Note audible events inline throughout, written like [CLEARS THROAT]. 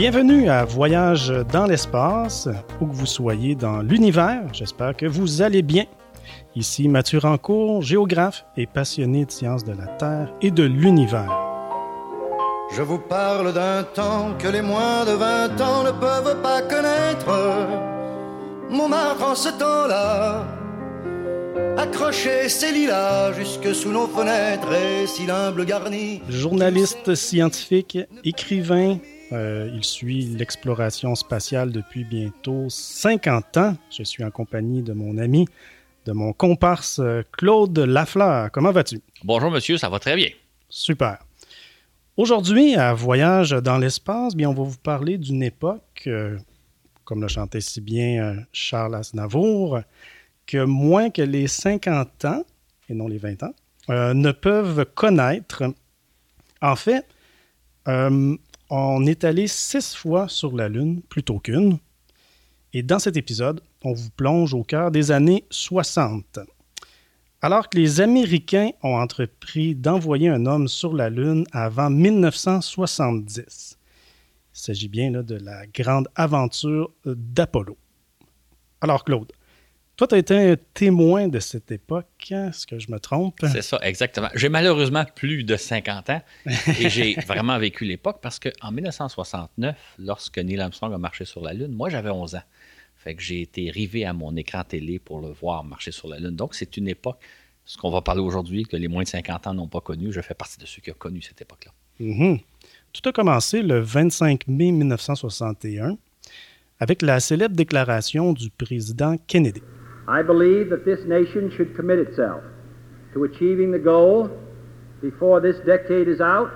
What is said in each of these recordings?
Bienvenue à Voyage dans l'espace, où que vous soyez dans l'univers. J'espère que vous allez bien. Ici Mathieu Rancourt, géographe et passionné de sciences de la Terre et de l'univers. Je vous parle d'un temps que les moins de 20 ans ne peuvent pas connaître. Montmartre en ce temps-là, accroché ses lilas jusque sous nos fenêtres et si l'humble garni. Journaliste scientifique, écrivain, euh, il suit l'exploration spatiale depuis bientôt 50 ans. Je suis en compagnie de mon ami, de mon comparse euh, Claude Lafleur. Comment vas-tu? Bonjour monsieur, ça va très bien. Super. Aujourd'hui, à Voyage dans l'espace, bien, on va vous parler d'une époque, euh, comme le chantait si bien Charles Aznavour, que moins que les 50 ans, et non les 20 ans, ne peuvent connaître. En fait, on est allé six fois sur la Lune plutôt qu'une. Et dans cet épisode, on vous plonge au cœur des années 60. Alors que les Américains ont entrepris d'envoyer un homme sur la Lune avant 1970. Il s'agit bien de la grande aventure d'Apollo. Alors Claude, toi, tu as été un témoin de cette époque, est-ce que je me trompe? C'est ça, exactement. J'ai malheureusement plus de 50 ans [LAUGHS] et j'ai vraiment vécu l'époque parce qu'en 1969, lorsque Neil Armstrong a marché sur la Lune, moi j'avais 11 ans. Fait que j'ai été rivé à mon écran télé pour le voir marcher sur la Lune. Donc c'est une époque, ce qu'on va parler aujourd'hui, que les moins de 50 ans n'ont pas connu. Je fais partie de ceux qui ont connu cette époque-là. Mm-hmm. Tout a commencé le 25 mai 1961 avec la célèbre déclaration du président Kennedy. I believe that this nation should commit itself to achieving the goal before this decade is out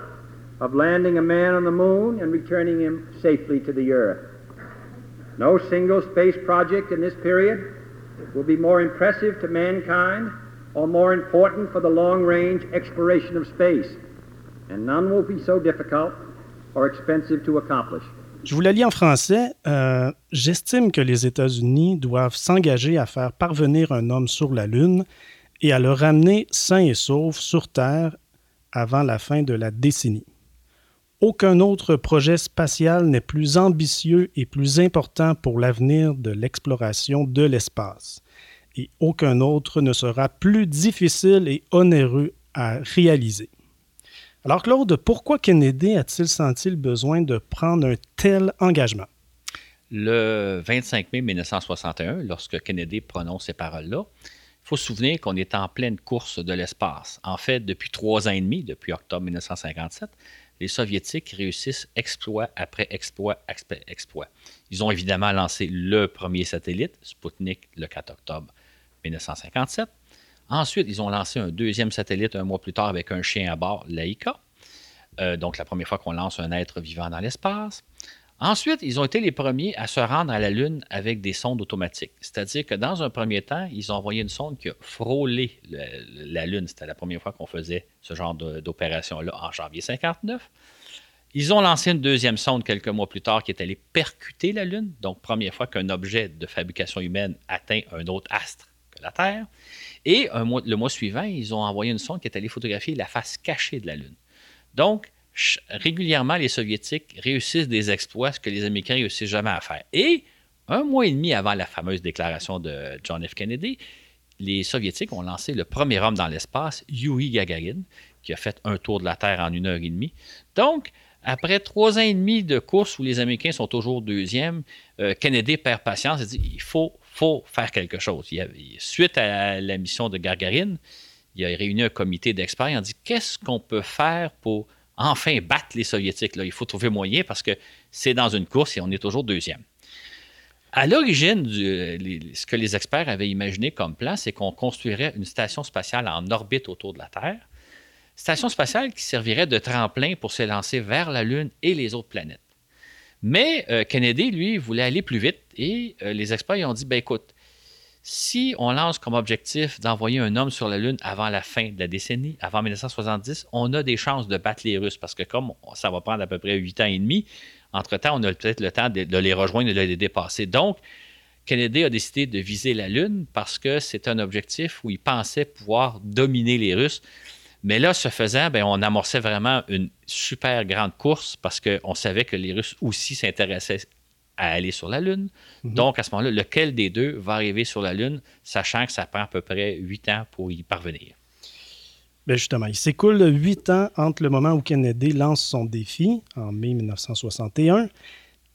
of landing a man on the moon and returning him safely to the earth. No single space project in this period will be more impressive to mankind or more important for the long range exploration of space, and none will be so difficult or expensive to accomplish. Je vous la lis en français. Euh, J'estime que les États-Unis doivent s'engager à faire parvenir un homme sur la Lune et à le ramener sain et sauf sur Terre avant la fin de la décennie. Aucun autre projet spatial n'est plus ambitieux et plus important pour l'avenir de l'exploration de l'espace. Et aucun autre ne sera plus difficile et onéreux à réaliser. Alors Claude, pourquoi Kennedy a-t-il senti le besoin de prendre un tel engagement? Le 25 mai 1961, lorsque Kennedy prononce ces paroles-là, il faut se souvenir qu'on est en pleine course de l'espace. En fait, depuis trois ans et demi, depuis octobre 1957, les Soviétiques réussissent exploit après exploit exploit. Ils ont évidemment lancé le premier satellite, Sputnik, le 4 octobre 1957. Ensuite, ils ont lancé un deuxième satellite un mois plus tard avec un chien à bord, Laika. Euh, donc, la première fois qu'on lance un être vivant dans l'espace. Ensuite, ils ont été les premiers à se rendre à la Lune avec des sondes automatiques. C'est-à-dire que dans un premier temps, ils ont envoyé une sonde qui a frôlé la Lune. C'était la première fois qu'on faisait ce genre d'opération-là en janvier 59. Ils ont lancé une deuxième sonde quelques mois plus tard qui est allée percuter la Lune. Donc, première fois qu'un objet de fabrication humaine atteint un autre astre la Terre. Et le mois suivant, ils ont envoyé une sonde qui est allée photographier la face cachée de la Lune. Donc, régulièrement, les Soviétiques réussissent des exploits que les Américains réussissent jamais à faire. Et un mois et demi avant la fameuse déclaration de John F. Kennedy, les Soviétiques ont lancé le premier homme dans l'espace, Yuri Gagarin, qui a fait un tour de la Terre en une heure et demie. Donc, après trois ans et demi de course où les Américains sont toujours deuxièmes, euh, Kennedy perd patience et dit il faut faut faire quelque chose. suite à la mission de Gargarine, il a réuni un comité d'experts et a dit qu'est-ce qu'on peut faire pour enfin battre les Soviétiques. Il faut trouver moyen parce que c'est dans une course et on est toujours deuxième. À l'origine, ce que les experts avaient imaginé comme plan, c'est qu'on construirait une station spatiale en orbite autour de la Terre. Station spatiale qui servirait de tremplin pour s'élancer vers la Lune et les autres planètes. Mais euh, Kennedy, lui, voulait aller plus vite et euh, les experts ont dit ben écoute, si on lance comme objectif d'envoyer un homme sur la Lune avant la fin de la décennie, avant 1970, on a des chances de battre les Russes parce que comme ça va prendre à peu près huit ans et demi, entre-temps, on a peut-être le temps de, les rejoindre et de les dépasser. Donc, Kennedy a décidé de viser la Lune parce que c'est un objectif où il pensait pouvoir dominer les Russes. Mais là, ce faisant, ben, on amorçait vraiment une super grande course parce qu'on savait que les Russes aussi s'intéressaient à aller sur la Lune. Mhm. Donc, à ce moment-là, lequel des deux va arriver sur la Lune, sachant que ça prend à peu près huit ans pour y parvenir? Ben justement, il s'écoule huit ans entre le moment où Kennedy lance son défi, en mai 1961,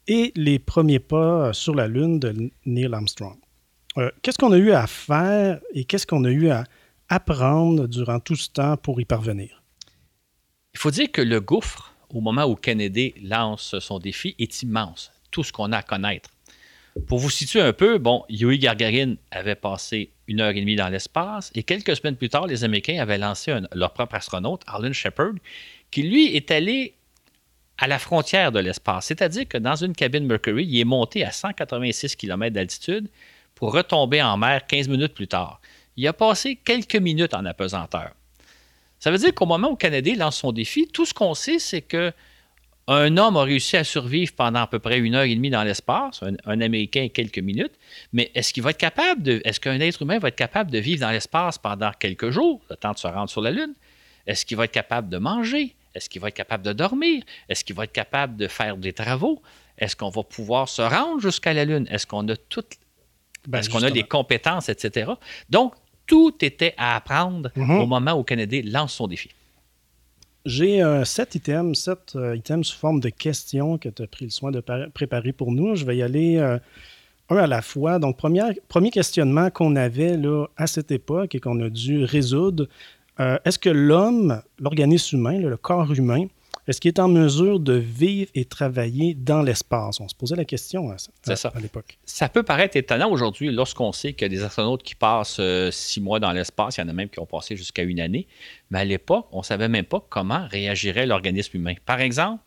et les premiers pas sur la Lune de Neil Armstrong. Euh, qu'est-ce qu'on a eu à faire et qu'est-ce qu'on a eu à apprendre durant tout ce temps pour y parvenir? Il faut dire que le gouffre, au moment où Kennedy lance son défi, est immense. Tout ce qu'on a à connaître. Pour vous situer un peu, bon, Yuri avait passé une heure et demie dans l'espace et quelques semaines plus tard, les Américains avaient lancé leur propre astronaute, Arlen Shepard, qui lui est allé à la frontière de l'espace. C'est-à-dire que dans une cabine Mercury, il est monté à 186 km d'altitude pour retomber en mer 15 minutes plus tard. Il a passé quelques minutes en apesanteur. Ça veut dire qu'au moment où Kennedy lance son défi, tout ce qu'on sait, c'est que un homme a réussi à survivre pendant à peu près une heure et demie dans l'espace, un, un Américain quelques minutes, mais est-ce qu'il va être capable de, est-ce qu'un être humain va être capable de vivre dans l'espace pendant quelques jours, le temps de se rendre sur la Lune? Est-ce qu'il va être capable de manger? Est-ce qu'il va être capable de dormir? Est-ce qu'il va être capable de faire des travaux? Est-ce qu'on va pouvoir se rendre jusqu'à la Lune? Est-ce qu'on a toutes, Ben, est-ce qu'on a les compétences, etc.? Donc, tout était à apprendre Mhm. au moment où Kennedy lance son défi. J'ai euh, sept items, sept euh, items sous forme de questions que tu as pris le soin de par- préparer pour nous. Je vais y aller euh, un à la fois. Donc, première- premier questionnement qu'on avait là, à cette époque et qu'on a dû résoudre, est-ce que l'homme, l'organisme humain, là, le corps humain, est-ce qu'il est en mesure de vivre et travailler dans l'espace? On se posait la question à, C'est à- ça. à l'époque. Ça peut paraître étonnant aujourd'hui lorsqu'on sait qu'il y a des astronautes qui passent euh, six mois dans l'espace. Il y en a même qui ont passé jusqu'à une année. Mais à l'époque, on ne savait même pas comment réagirait l'organisme humain. Par exemple,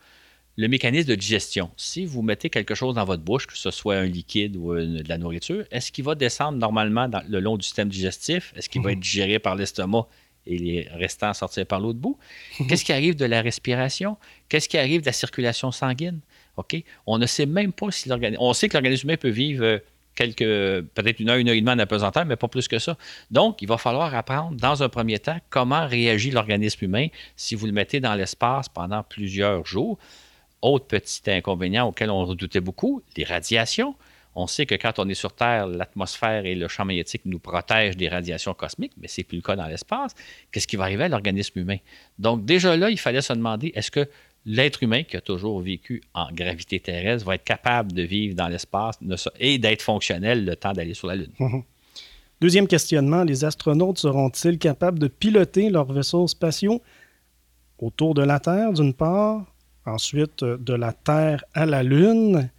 le mécanisme de digestion. Si vous mettez quelque chose dans votre bouche, que ce soit un liquide ou une- de la nourriture, est-ce qu'il va descendre normalement dans- le long du système digestif? Est-ce qu'il va être digéré par l'estomac et les restants sortir par l'autre bout? Qu'est-ce qui arrive de la respiration? Qu'est-ce qui arrive de la circulation sanguine? OK? On ne sait même pas si l'organisme. On sait que l'organisme humain peut vivre euh, quelques. peut-être une heure, une heure et demie en apesanteur, mais pas plus que ça. Donc, il va falloir apprendre, dans un premier temps, comment réagit l'organisme humain si vous le mettez dans l'espace pendant plusieurs jours. Autre petit inconvénient auquel on redoutait beaucoup, les radiations. On sait que quand on est sur Terre, l'atmosphère et le champ magnétique nous protègent des radiations cosmiques, mais ce n'est plus le cas dans l'espace. Qu'est-ce qui va arriver à l'organisme humain? Donc, déjà là, il fallait se demander est-ce que l'être humain qui a toujours vécu en gravité terrestre va être capable de vivre dans l'espace et d'être fonctionnel le temps d'aller sur la Lune? Deuxième questionnement, les astronautes seront-ils capables de piloter leurs vaisseaux spatiaux autour de la Terre, d'une part, ensuite euh, de la Terre à la Lune,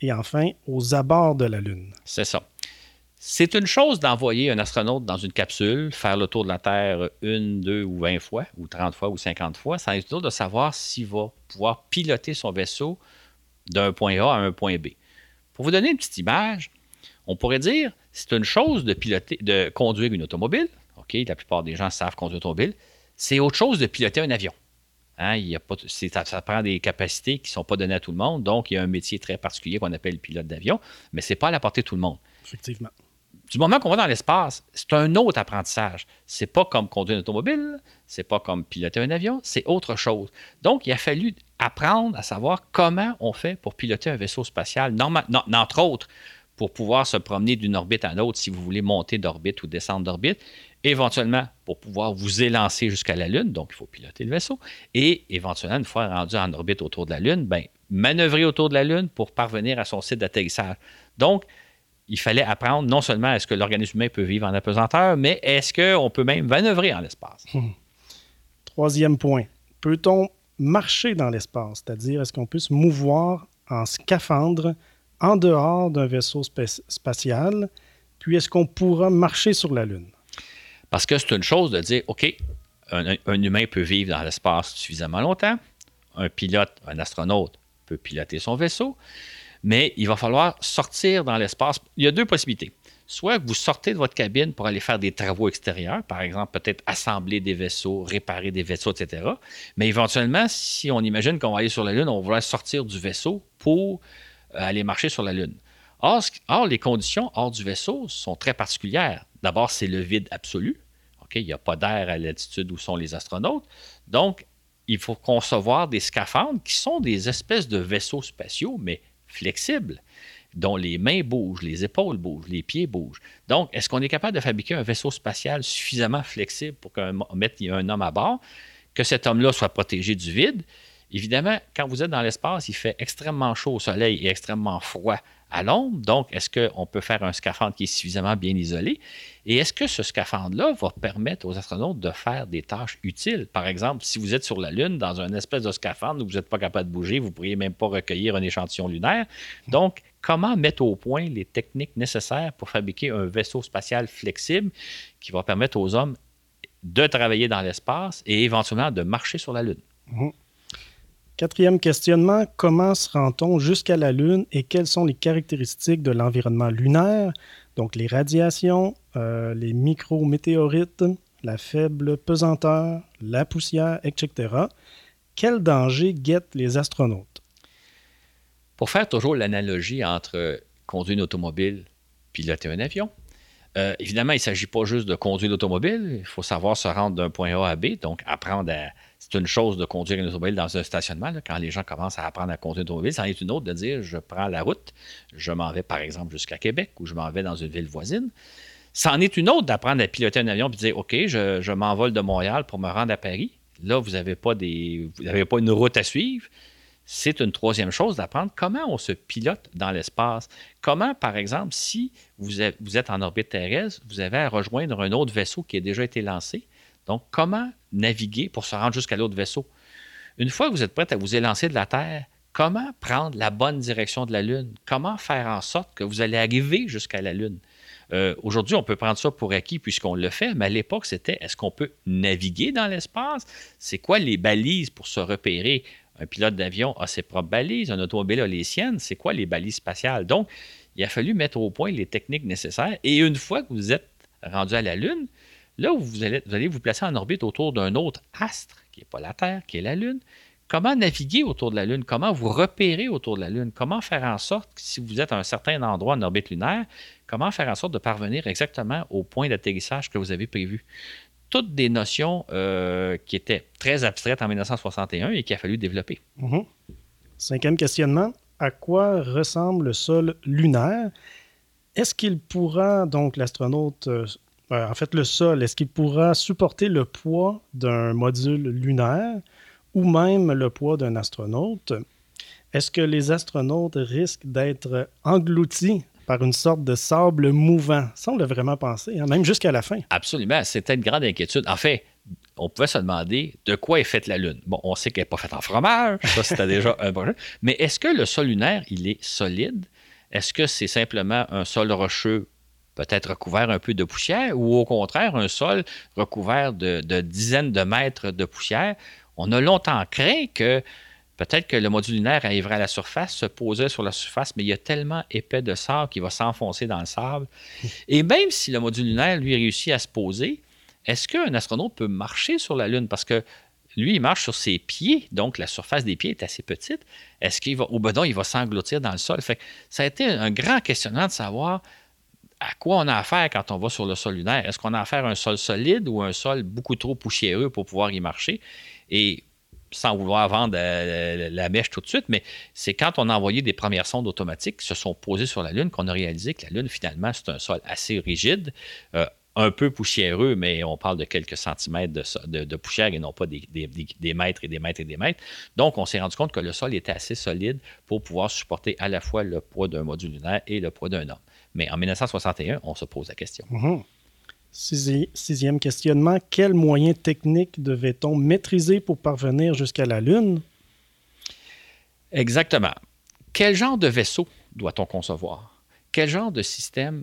et enfin aux abords de la Lune? C'est ça. C'est une chose d'envoyer un astronaute dans une capsule, faire le tour de la Terre une, deux ou vingt fois, ou 30 fois, ou 50 fois. Ça est de savoir s'il va pouvoir piloter son vaisseau d'un point A à un point B. Pour vous donner une petite image, on pourrait dire c'est une chose de piloter, de conduire une automobile. OK, la plupart des gens savent conduire une automobile. C'est autre chose de piloter un avion. Hein, il y a pas, c'est- ça, ça prend des capacités qui ne sont pas données à tout le monde. Donc, il y a un métier très particulier qu'on appelle pilote d'avion, mais ce n'est pas à la portée de tout le monde Effectivement. du moment qu'on va dans l'espace, c'est un autre apprentissage. C'est pas comme conduire une automobile, c'est pas comme piloter un avion, c'est autre chose. Donc, il a fallu apprendre à savoir comment on fait pour piloter un vaisseau spatial, non, entre autres, pour pouvoir se promener d'une orbite à l'autre si vous voulez monter d'orbite ou descendre d'orbite, éventuellement pour pouvoir vous élancer jusqu'à la Lune, donc il faut piloter le vaisseau, et éventuellement, une fois rendu en orbite autour de la Lune, ben, manœuvrer autour de la Lune pour parvenir à son site d'atterrissage. Donc, il fallait apprendre non seulement est-ce que l'organisme humain peut vivre en apesanteur, mais est-ce qu'on peut même manœuvrer en l'espace? Troisième point, peut-on marcher dans l'espace? C'est-à-dire, est-ce qu'on peut se mouvoir en scaphandre en dehors d'un vaisseau spa- spatial? Puis, est-ce qu'on pourra marcher sur la Lune? Parce que c'est une chose de dire, OK, un, humain peut vivre dans l'espace suffisamment longtemps, un pilote, un astronaute peut piloter son vaisseau, mais il va falloir sortir dans l'espace. Il y a deux possibilités. Soit vous sortez de votre cabine pour aller faire des travaux extérieurs, par exemple, peut-être assembler des vaisseaux, réparer des vaisseaux, etc. Mais éventuellement, si on imagine qu'on va aller sur la Lune, on va sortir du vaisseau pour euh, aller marcher sur la Lune. Or, les conditions hors du vaisseau sont très particulières. D'abord, c'est le vide absolu. Il n'y a pas d'air à l'altitude où sont les astronautes. Donc, il faut concevoir des scaphandres qui sont des espèces de vaisseaux spatiaux, mais flexibles, dont les mains bougent, les épaules bougent, les pieds bougent. Donc, est-ce qu'on est capable de fabriquer un vaisseau spatial suffisamment flexible pour qu'on mette un homme à bord, que cet homme-là soit protégé du vide? Évidemment, quand vous êtes dans l'espace, il fait extrêmement chaud au soleil et extrêmement froid à l'ombre. Donc, est-ce qu'on peut faire un scaphandre qui est suffisamment bien isolé? Et est-ce que ce scaphandre-là va permettre aux astronautes de faire des tâches utiles? Par exemple, si vous êtes sur la Lune dans un espèce de scaphandre où vous n'êtes pas capable de bouger, vous ne pourriez même pas recueillir un échantillon lunaire. Donc, comment mettre au point les techniques nécessaires pour fabriquer un vaisseau spatial flexible qui va permettre aux hommes de travailler dans l'espace et éventuellement de marcher sur la Lune? Mhm. Quatrième questionnement, comment se rend-on jusqu'à la Lune et quelles sont les caractéristiques de l'environnement lunaire, donc les radiations, euh, les micrométéorites, la faible pesanteur, la poussière, etc. Quels dangers guettent les astronautes? Pour faire toujours l'analogie entre conduire une automobile, piloter un avion, euh, évidemment, il ne s'agit pas juste de conduire l'automobile, il faut savoir se rendre d'un point A à B, donc apprendre à, c'est une chose de conduire une automobile dans un stationnement. quand les gens commencent à apprendre à conduire une automobile, c'en est une autre de dire je prends la route, je m'en vais par exemple jusqu'à Québec ou je m'en vais dans une ville voisine. C'en est une autre d'apprendre à piloter un avion et de dire OK, je, m'envole de Montréal pour me rendre à Paris. Là, vous n'avez pas, des, vous pas une route à suivre. C'est une troisième chose d'apprendre comment on se pilote dans l'espace. Comment, par exemple, si vous êtes en orbite terrestre, vous avez à rejoindre un autre vaisseau qui a déjà été lancé donc, comment naviguer pour se rendre jusqu'à l'autre vaisseau? Une fois que vous êtes prêt à vous élancer de la Terre, comment prendre la bonne direction de la Lune? Comment faire en sorte que vous allez arriver jusqu'à la Lune? Euh, aujourd'hui, on peut prendre ça pour acquis puisqu'on le fait, mais à l'époque, c'était est-ce qu'on peut naviguer dans l'espace? C'est quoi les balises pour se repérer? Un pilote d'avion a ses propres balises, un automobile a les siennes. C'est quoi les balises spatiales? Donc, il a fallu mettre au point les techniques nécessaires. Et une fois que vous êtes rendu à la Lune, Là vous allez, vous placer en orbite autour d'un autre astre, qui n'est pas la Terre, qui est la Lune, comment naviguer autour de la Lune, comment vous repérer autour de la Lune, comment faire en sorte que si vous êtes à un certain endroit en orbite lunaire, comment faire en sorte de parvenir exactement au point d'atterrissage que vous avez prévu? Toutes des notions euh, qui étaient très abstraites en 1961 et qu'il a fallu développer. Mhm. Cinquième questionnement. À quoi ressemble le sol lunaire? Est-ce qu'il pourra, donc l'astronaute, euh, en fait, le sol, est-ce qu'il pourra supporter le poids d'un module lunaire ou même le poids d'un astronaute? Est-ce que les astronautes risquent d'être engloutis par une sorte de sable mouvant? Ça, on l'a vraiment pensé, hein, même jusqu'à la fin. Absolument. C'était une grande inquiétude. En fait, on pouvait se demander de quoi est faite la Lune. Bon, on sait qu'elle n'est pas faite en fromage, ça c'était [LAUGHS] déjà un bon Mais est-ce que le sol lunaire, il est solide? Est-ce que c'est simplement un sol rocheux peut-être recouvert un peu de poussière, ou au contraire, un sol recouvert de, dizaines de mètres de poussière. On a longtemps craint que peut-être que le module lunaire arriverait à la surface, se poserait sur la surface, mais il y a tellement épais de sable qu'il va s'enfoncer dans le sable. [LAUGHS] Et même si le module lunaire, lui, réussit à se poser, est-ce qu'un astronaute peut marcher sur la Lune? Parce que lui, il marche sur ses pieds, donc la surface des pieds est assez petite. Est-ce qu'il va, au bedon, il va s'engloutir dans le sol? Fait ça a été un grand questionnement de savoir à quoi on a affaire quand on va sur le sol lunaire? Est-ce qu'on a affaire à un sol solide ou un sol beaucoup trop poussiéreux pour pouvoir y marcher? Et sans vouloir vendre euh, la mèche tout de suite, mais c'est quand on a envoyé des premières sondes automatiques qui se sont posées sur la Lune qu'on a réalisé que la Lune, finalement, c'est un sol assez rigide, euh, un peu poussiéreux, mais on parle de quelques centimètres de, poussière et non pas des, des, mètres et des mètres et des mètres. Donc, on s'est rendu compte que le sol était assez solide pour pouvoir supporter à la fois le poids d'un module lunaire et le poids d'un homme. Mais en 1961, on se pose la question. Mhm. sixième questionnement. Quels moyens techniques devait-on maîtriser pour parvenir jusqu'à la Lune? Exactement. Quel genre de vaisseau doit-on concevoir? Quel genre de système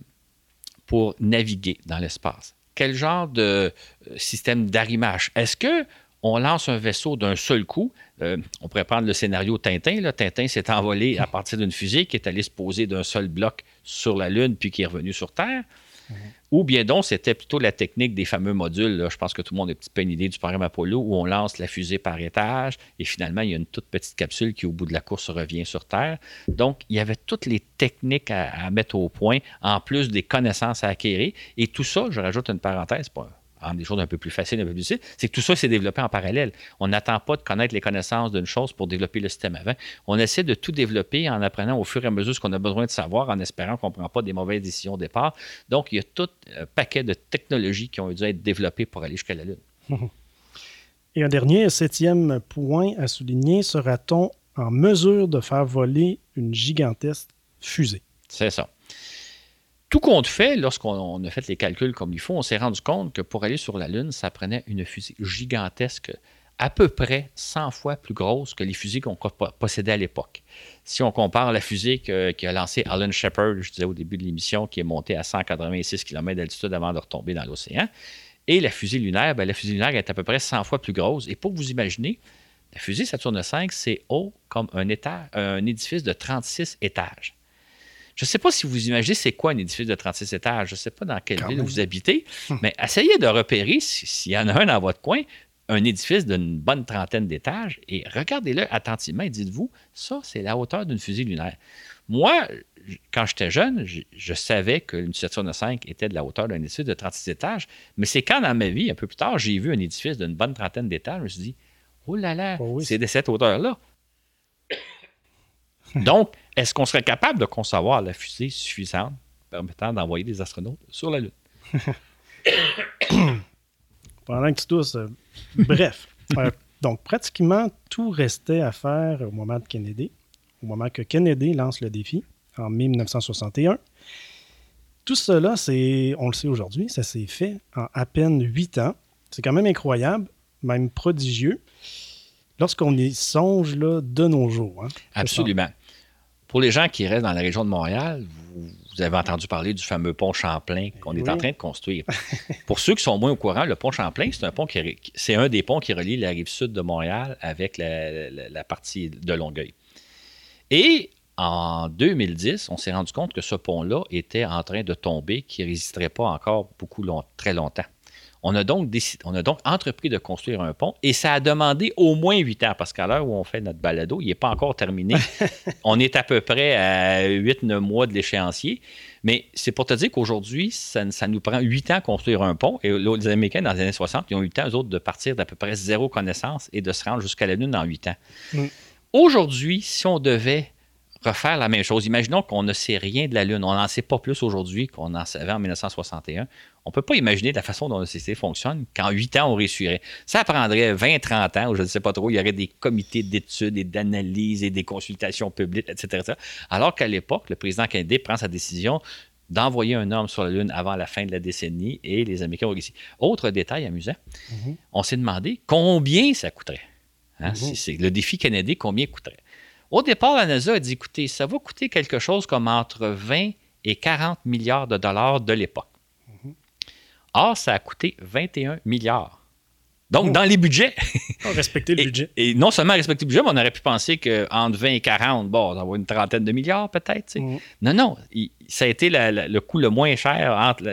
pour naviguer dans l'espace? Quel genre de euh, système d'arrimage? Est-ce que on lance un vaisseau d'un seul coup? Euh, on pourrait prendre le scénario Tintin. Là. Tintin s'est envolé à partir d'une fusée qui est allée se poser d'un seul bloc sur la Lune puis qui est revenu sur Terre. Mhm. Ou bien donc, c'était plutôt la technique des fameux modules. Je pense que tout le monde a un petit peu une idée du programme Apollo où on lance la fusée par étage et finalement, il y a une toute petite capsule qui, au bout de la course, revient sur Terre. Donc, il y avait toutes les techniques à, mettre au point, en plus des connaissances à acquérir. Et tout ça, je rajoute une parenthèse, pas en des choses un peu plus faciles, un peu plus difficiles, c'est que tout ça s'est développé en parallèle. On n'attend pas de connaître les connaissances d'une chose pour développer le système avant. On essaie de tout développer en apprenant au fur et à mesure ce qu'on a besoin de savoir, en espérant qu'on ne prend pas des mauvaises décisions au départ. Donc, il y a tout un paquet de technologies qui ont dû être développées pour aller jusqu'à la Lune. [LAUGHS] Et un dernier, septième point à souligner, sera-t-on en mesure de faire voler une gigantesque fusée? C'est ça. Tout compte fait, lorsqu'on a fait les calculs comme il faut, on s'est rendu compte que pour aller sur la Lune, ça prenait une fusée gigantesque, à peu près 100 fois plus grosse que les fusées qu'on possédait à l'époque. Si on compare la fusée qui a lancé Alan Shepard, je disais au début de l'émission, qui est montée à 186 km d'altitude avant de retomber dans l'océan, et la fusée lunaire, ben, la fusée lunaire est à peu près 100 fois plus grosse. Et pour vous imaginer, la fusée Saturne V, c'est haut comme un, un édifice de 36 étages. Je ne sais pas si vous imaginez c'est quoi un édifice de 36 étages. Je ne sais pas dans quelle ville vous habitez, mais essayez de repérer, s'il y en a un dans votre coin, un édifice d'une bonne trentaine d'étages et regardez-le attentivement et dites-vous, ça, c'est la hauteur d'une fusée lunaire. Moi, quand j'étais jeune, je, savais que une Saturne 5 était de la hauteur d'un édifice de 36 étages, mais c'est quand dans ma vie, un peu plus tard, j'ai vu un édifice d'une bonne trentaine d'étages, je me suis dit, oh là là, oh c'est de cette hauteur-là. Donc, est-ce qu'on serait capable de concevoir la fusée suffisante permettant d'envoyer des astronautes sur la Lune? [COUGHS] Pendant que tu tousses. Euh, bref. [LAUGHS] Euh, donc, pratiquement tout restait à faire au moment de Kennedy, au moment que Kennedy lance le défi en mai 1961. Tout cela, c'est, on le sait aujourd'hui, ça s'est fait en à peine huit ans. C'est quand même incroyable, même prodigieux, lorsqu'on y songe là, de nos jours. Hein. Absolument. Pour les gens qui restent dans la région de Montréal, vous, avez entendu parler du fameux pont Champlain qu'on est en train de construire. [LAUGHS] Pour ceux qui sont moins au courant, le pont Champlain, c'est un pont qui c'est un des ponts qui relie la rive sud de Montréal avec la, partie de Longueuil. Et en 2010, on s'est rendu compte que ce pont-là était en train de tomber, qu'il ne résisterait pas encore beaucoup très longtemps. On a, donc on a donc entrepris de construire un pont et ça a demandé au moins huit ans parce qu'à l'heure où on fait notre balado, il n'est pas encore terminé. [LAUGHS] on est à peu près à 8-9 mois de l'échéancier. Mais c'est pour te dire qu'aujourd'hui, ça, nous prend huit ans construire un pont. Et les Américains, dans les années 60, ils ont eu le temps, eux autres, de partir d'à peu près zéro connaissance et de se rendre jusqu'à la Lune en huit ans. Mm. Aujourd'hui, si on devait refaire la même chose. Imaginons qu'on ne sait rien de la Lune. On n'en sait pas plus aujourd'hui qu'on en savait en 1961. On ne peut pas imaginer la façon dont le CC fonctionne qu'en huit ans, on réussirait. Ça prendrait 20, 30 ans, ou je ne sais pas trop, il y aurait des comités d'études et d'analyse et des consultations publiques, etc. Alors qu'à l'époque, le président Kennedy prend sa décision d'envoyer un homme sur la Lune avant la fin de la décennie et les Américains ont réussi. Autre détail amusant, mm-hmm. on s'est demandé combien ça coûterait. Hein, mm-hmm. c'est le défi Kennedy, combien coûterait? Au départ, la NASA a dit écoutez, ça va coûter quelque chose comme entre 20 et 40 milliards de dollars de l'époque. Mhm. Or, ça a coûté 21 milliards. Donc, oh. dans les budgets. [LAUGHS] Respecter le budget. Et non seulement respecter le budget, mais on aurait pu penser qu'entre 20 et 40, bon, ça va une trentaine de milliards peut-être. Mhm. Non, non. ça a été le coût le moins cher, entre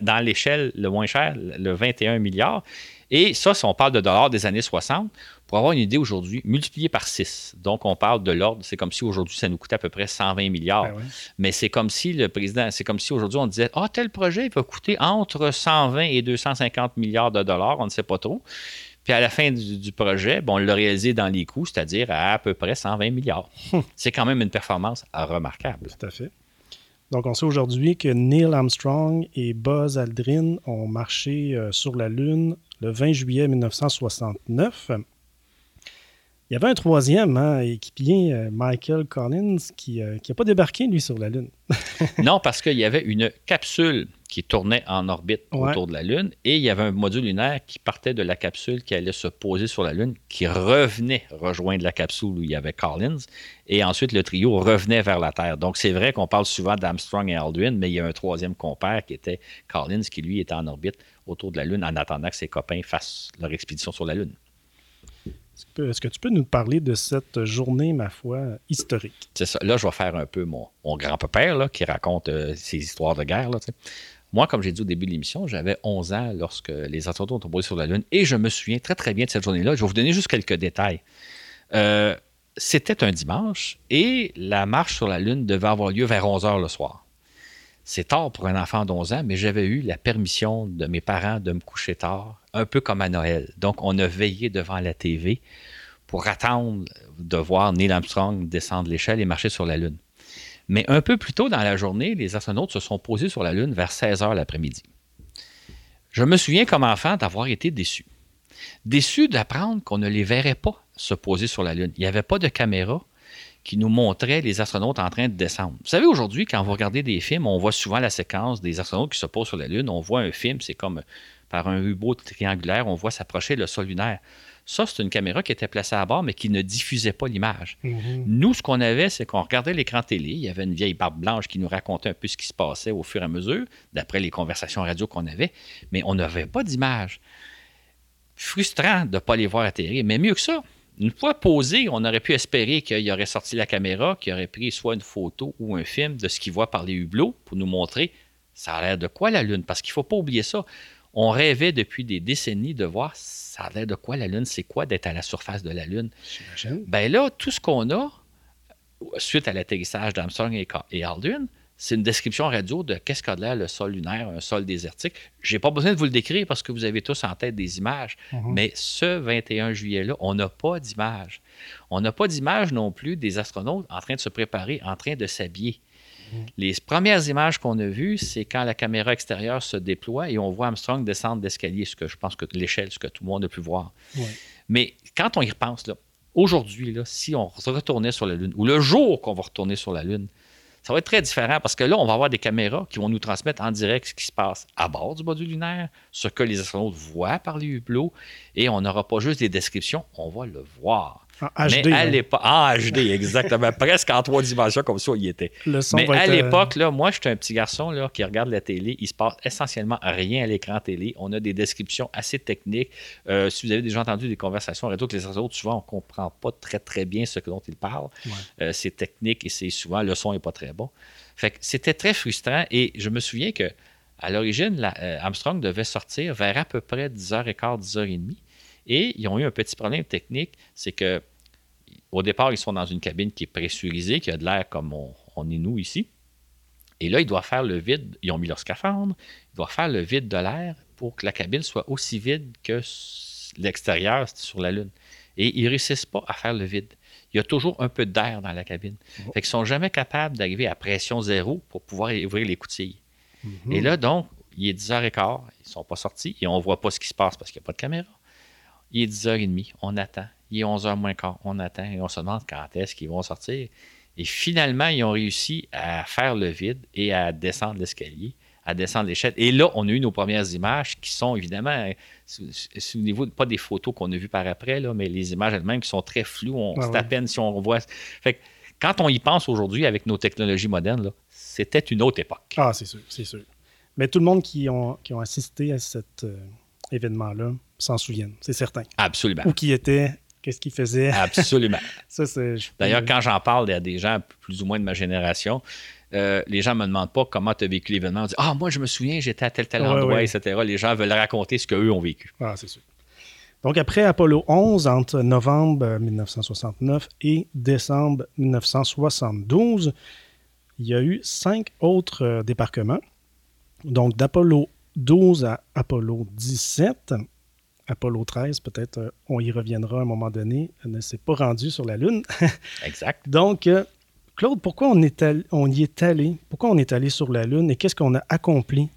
dans l'échelle le moins cher, le 21 milliards. Et ça, si on parle de dollars des années 60, pour avoir une idée aujourd'hui, multiplié par 6. Donc, on parle de l'ordre, c'est comme si aujourd'hui, ça nous coûtait à peu près 120 milliards. Ben Mais c'est comme si le président, c'est comme si aujourd'hui, on disait Ah, tel projet, il va coûter entre 120 et 250 milliards de dollars, on ne sait pas trop. Puis à la fin du, projet, bon, on l'a réalisé dans les coûts, c'est-à-dire à à peu près 120 milliards. c'est quand même une performance remarquable. Tout à fait. Donc, on sait aujourd'hui que Neil Armstrong et Buzz Aldrin ont marché euh, sur la Lune le 20 juillet 1969. Il y avait un troisième hein, équipier, euh, Michael Collins, qui n'a euh, pas débarqué, lui, sur la Lune. [LAUGHS] non, parce qu'il y avait une capsule qui tournait en orbite autour de la Lune et il y avait un module lunaire qui partait de la capsule qui allait se poser sur la Lune, qui revenait rejoindre la capsule où il y avait Collins et ensuite le trio revenait vers la Terre. Donc c'est vrai qu'on parle souvent d'Armstrong et Aldrin, mais il y a un troisième compère qui était Collins qui lui était en orbite autour de la Lune en attendant que ses copains fassent leur expédition sur la Lune. Est-ce que tu peux nous parler de cette journée, ma foi, historique? C'est ça. Là, je vais faire un peu mon, grand-père qui raconte euh, ses histoires de guerre. Moi, comme j'ai dit au début de l'émission, j'avais 11 ans lorsque les astronautes ont posé sur la Lune et je me souviens très, très bien de cette journée-là. Je vais vous donner juste quelques détails. Euh, c'était un dimanche et la marche sur la Lune devait avoir lieu vers 11 heures le soir. C'est tard pour un enfant d'11 ans, mais j'avais eu la permission de mes parents de me coucher tard, un peu comme à Noël. Donc, on a veillé devant la TV pour attendre de voir Neil Armstrong descendre l'échelle et marcher sur la Lune. Mais un peu plus tôt dans la journée, les astronautes se sont posés sur la Lune vers 16 heures l'après-midi. Je me souviens comme enfant d'avoir été déçu. Déçu d'apprendre qu'on ne les verrait pas se poser sur la Lune. Il n'y avait pas de caméra qui nous montrait les astronautes en train de descendre. Vous savez, aujourd'hui, quand vous regardez des films, on voit souvent la séquence des astronautes qui se posent sur la Lune. On voit un film, c'est comme par un U-boat triangulaire, on voit s'approcher le sol lunaire. Ça, c'est une caméra qui était placée à bord, mais qui ne diffusait pas l'image. Mhm. Nous, ce qu'on avait, c'est qu'on regardait l'écran télé. Il y avait une vieille barbe blanche qui nous racontait un peu ce qui se passait au fur et à mesure, d'après les conversations radio qu'on avait, mais on n'avait pas d'image. Frustrant de ne pas les voir atterrir. Mais mieux que ça, une fois posé, on aurait pu espérer qu'il aurait sorti la caméra, qu'il aurait pris soit une photo ou un film de ce qu'il voit par les hublots pour nous montrer ça a l'air de quoi la Lune? Parce qu'il ne faut pas oublier ça. On rêvait depuis des décennies de voir ça a l'air de quoi la Lune, c'est quoi d'être à la surface de la Lune? Ben là, tout ce qu'on a, suite à l'atterrissage d'Armstrong et Aldrin, c'est une description radio de qu'est-ce qu'a de l'air le sol lunaire, un sol désertique. J'ai pas besoin de vous le décrire parce que vous avez tous en tête des images. Mhm. Mais ce 21 juillet-là, on n'a pas d'image. On n'a pas d'image non plus des astronautes en train de se préparer, en train de s'habiller. Les premières images qu'on a vues, c'est quand la caméra extérieure se déploie et on voit Armstrong descendre d'escalier, ce que je pense que l'échelle, ce que tout le monde a pu voir. Ouais. Mais quand on y repense, là, aujourd'hui, si on retournait sur la Lune, ou le jour qu'on va retourner sur la Lune, ça va être très différent parce que là, on va avoir des caméras qui vont nous transmettre en direct ce qui se passe à bord du module lunaire, ce que les astronautes voient par les hublots, et on n'aura pas juste des descriptions, on va le voir. En HD, Mais à hein. l'époque, en HD, exactement, [LAUGHS] presque en trois dimensions comme ça, il était. le son Mais à être, euh, l'époque, là, moi, j'étais un petit garçon là, qui regarde la télé. Il se passe essentiellement rien à l'écran télé. On a des descriptions assez techniques. Euh, si vous avez déjà entendu des conversations radio avec les autres, souvent, on ne comprend pas très, très bien ce dont ils parlent. Ouais. Euh, c'est technique et c'est souvent, le son n'est pas très bon. Fait que c'était très frustrant et je me souviens que à l'origine, la- euh, Armstrong devait sortir vers à peu près 10h15, 10h30. Et ils ont eu un petit problème technique, c'est que au départ, ils sont dans une cabine qui est pressurisée, qui a de l'air comme on, on est nous ici. Et là, ils doivent faire le vide. Ils ont mis leur scaphandre. Ils doivent faire le vide de l'air pour que la cabine soit aussi vide que l'extérieur sur la Lune. Et ils ne réussissent pas à faire le vide. Il y a toujours un peu d'air dans la cabine. Fait qu'ils sont jamais capables d'arriver à pression zéro pour pouvoir ouvrir les coutilles. mhm. Et là, donc, il est 10h15, ils ne sont pas sortis et on ne voit pas ce qui se passe parce qu'il n'y a pas de caméra. Il est 10h30, on attend. Il est 11h moins quart, on attend et on se demande quand est-ce qu'ils vont sortir. Et finalement, ils ont réussi à faire le vide et à descendre l'escalier, à descendre l'échelle. Et là, on a eu nos premières images qui sont évidemment, sou- souvenez-vous, pas des photos qu'on a vues par après, là, mais les images elles-mêmes qui sont très floues. On ouais. à peine si on voit. Fait que quand on y pense aujourd'hui avec nos technologies modernes, là, c'était une autre époque. Ah, c'est sûr, c'est sûr. Mais tout le monde qui ont, qui ont assisté à cet euh, événement-là s'en souviennent, c'est certain. Absolument. Où qui était, qu'est-ce qu'il faisait. Absolument. [LAUGHS] Ça, c'est. je- D'ailleurs, quand j'en parle à des gens plus ou moins de ma génération, euh, les gens me demandent pas comment tu as vécu l'événement. On dit Ah, moi, je me souviens, j'étais à tel, tel endroit, ouais. etc. Les gens veulent raconter ce qu'eux ont vécu. Ah, c'est sûr. Donc, après Apollo 11, entre novembre euh, 1969 et décembre 1972, il y a eu cinq autres euh, débarquements. Donc, d'Apollo 12 à Apollo 17. Apollo 13, peut-être, euh, on y reviendra à un moment donné, ne s'est pas rendu sur la Lune. [LAUGHS] Exact. Donc, euh, Claude, pourquoi on, est allé- on y est allé? Pourquoi on est allé sur la Lune et qu'est-ce qu'on a accompli?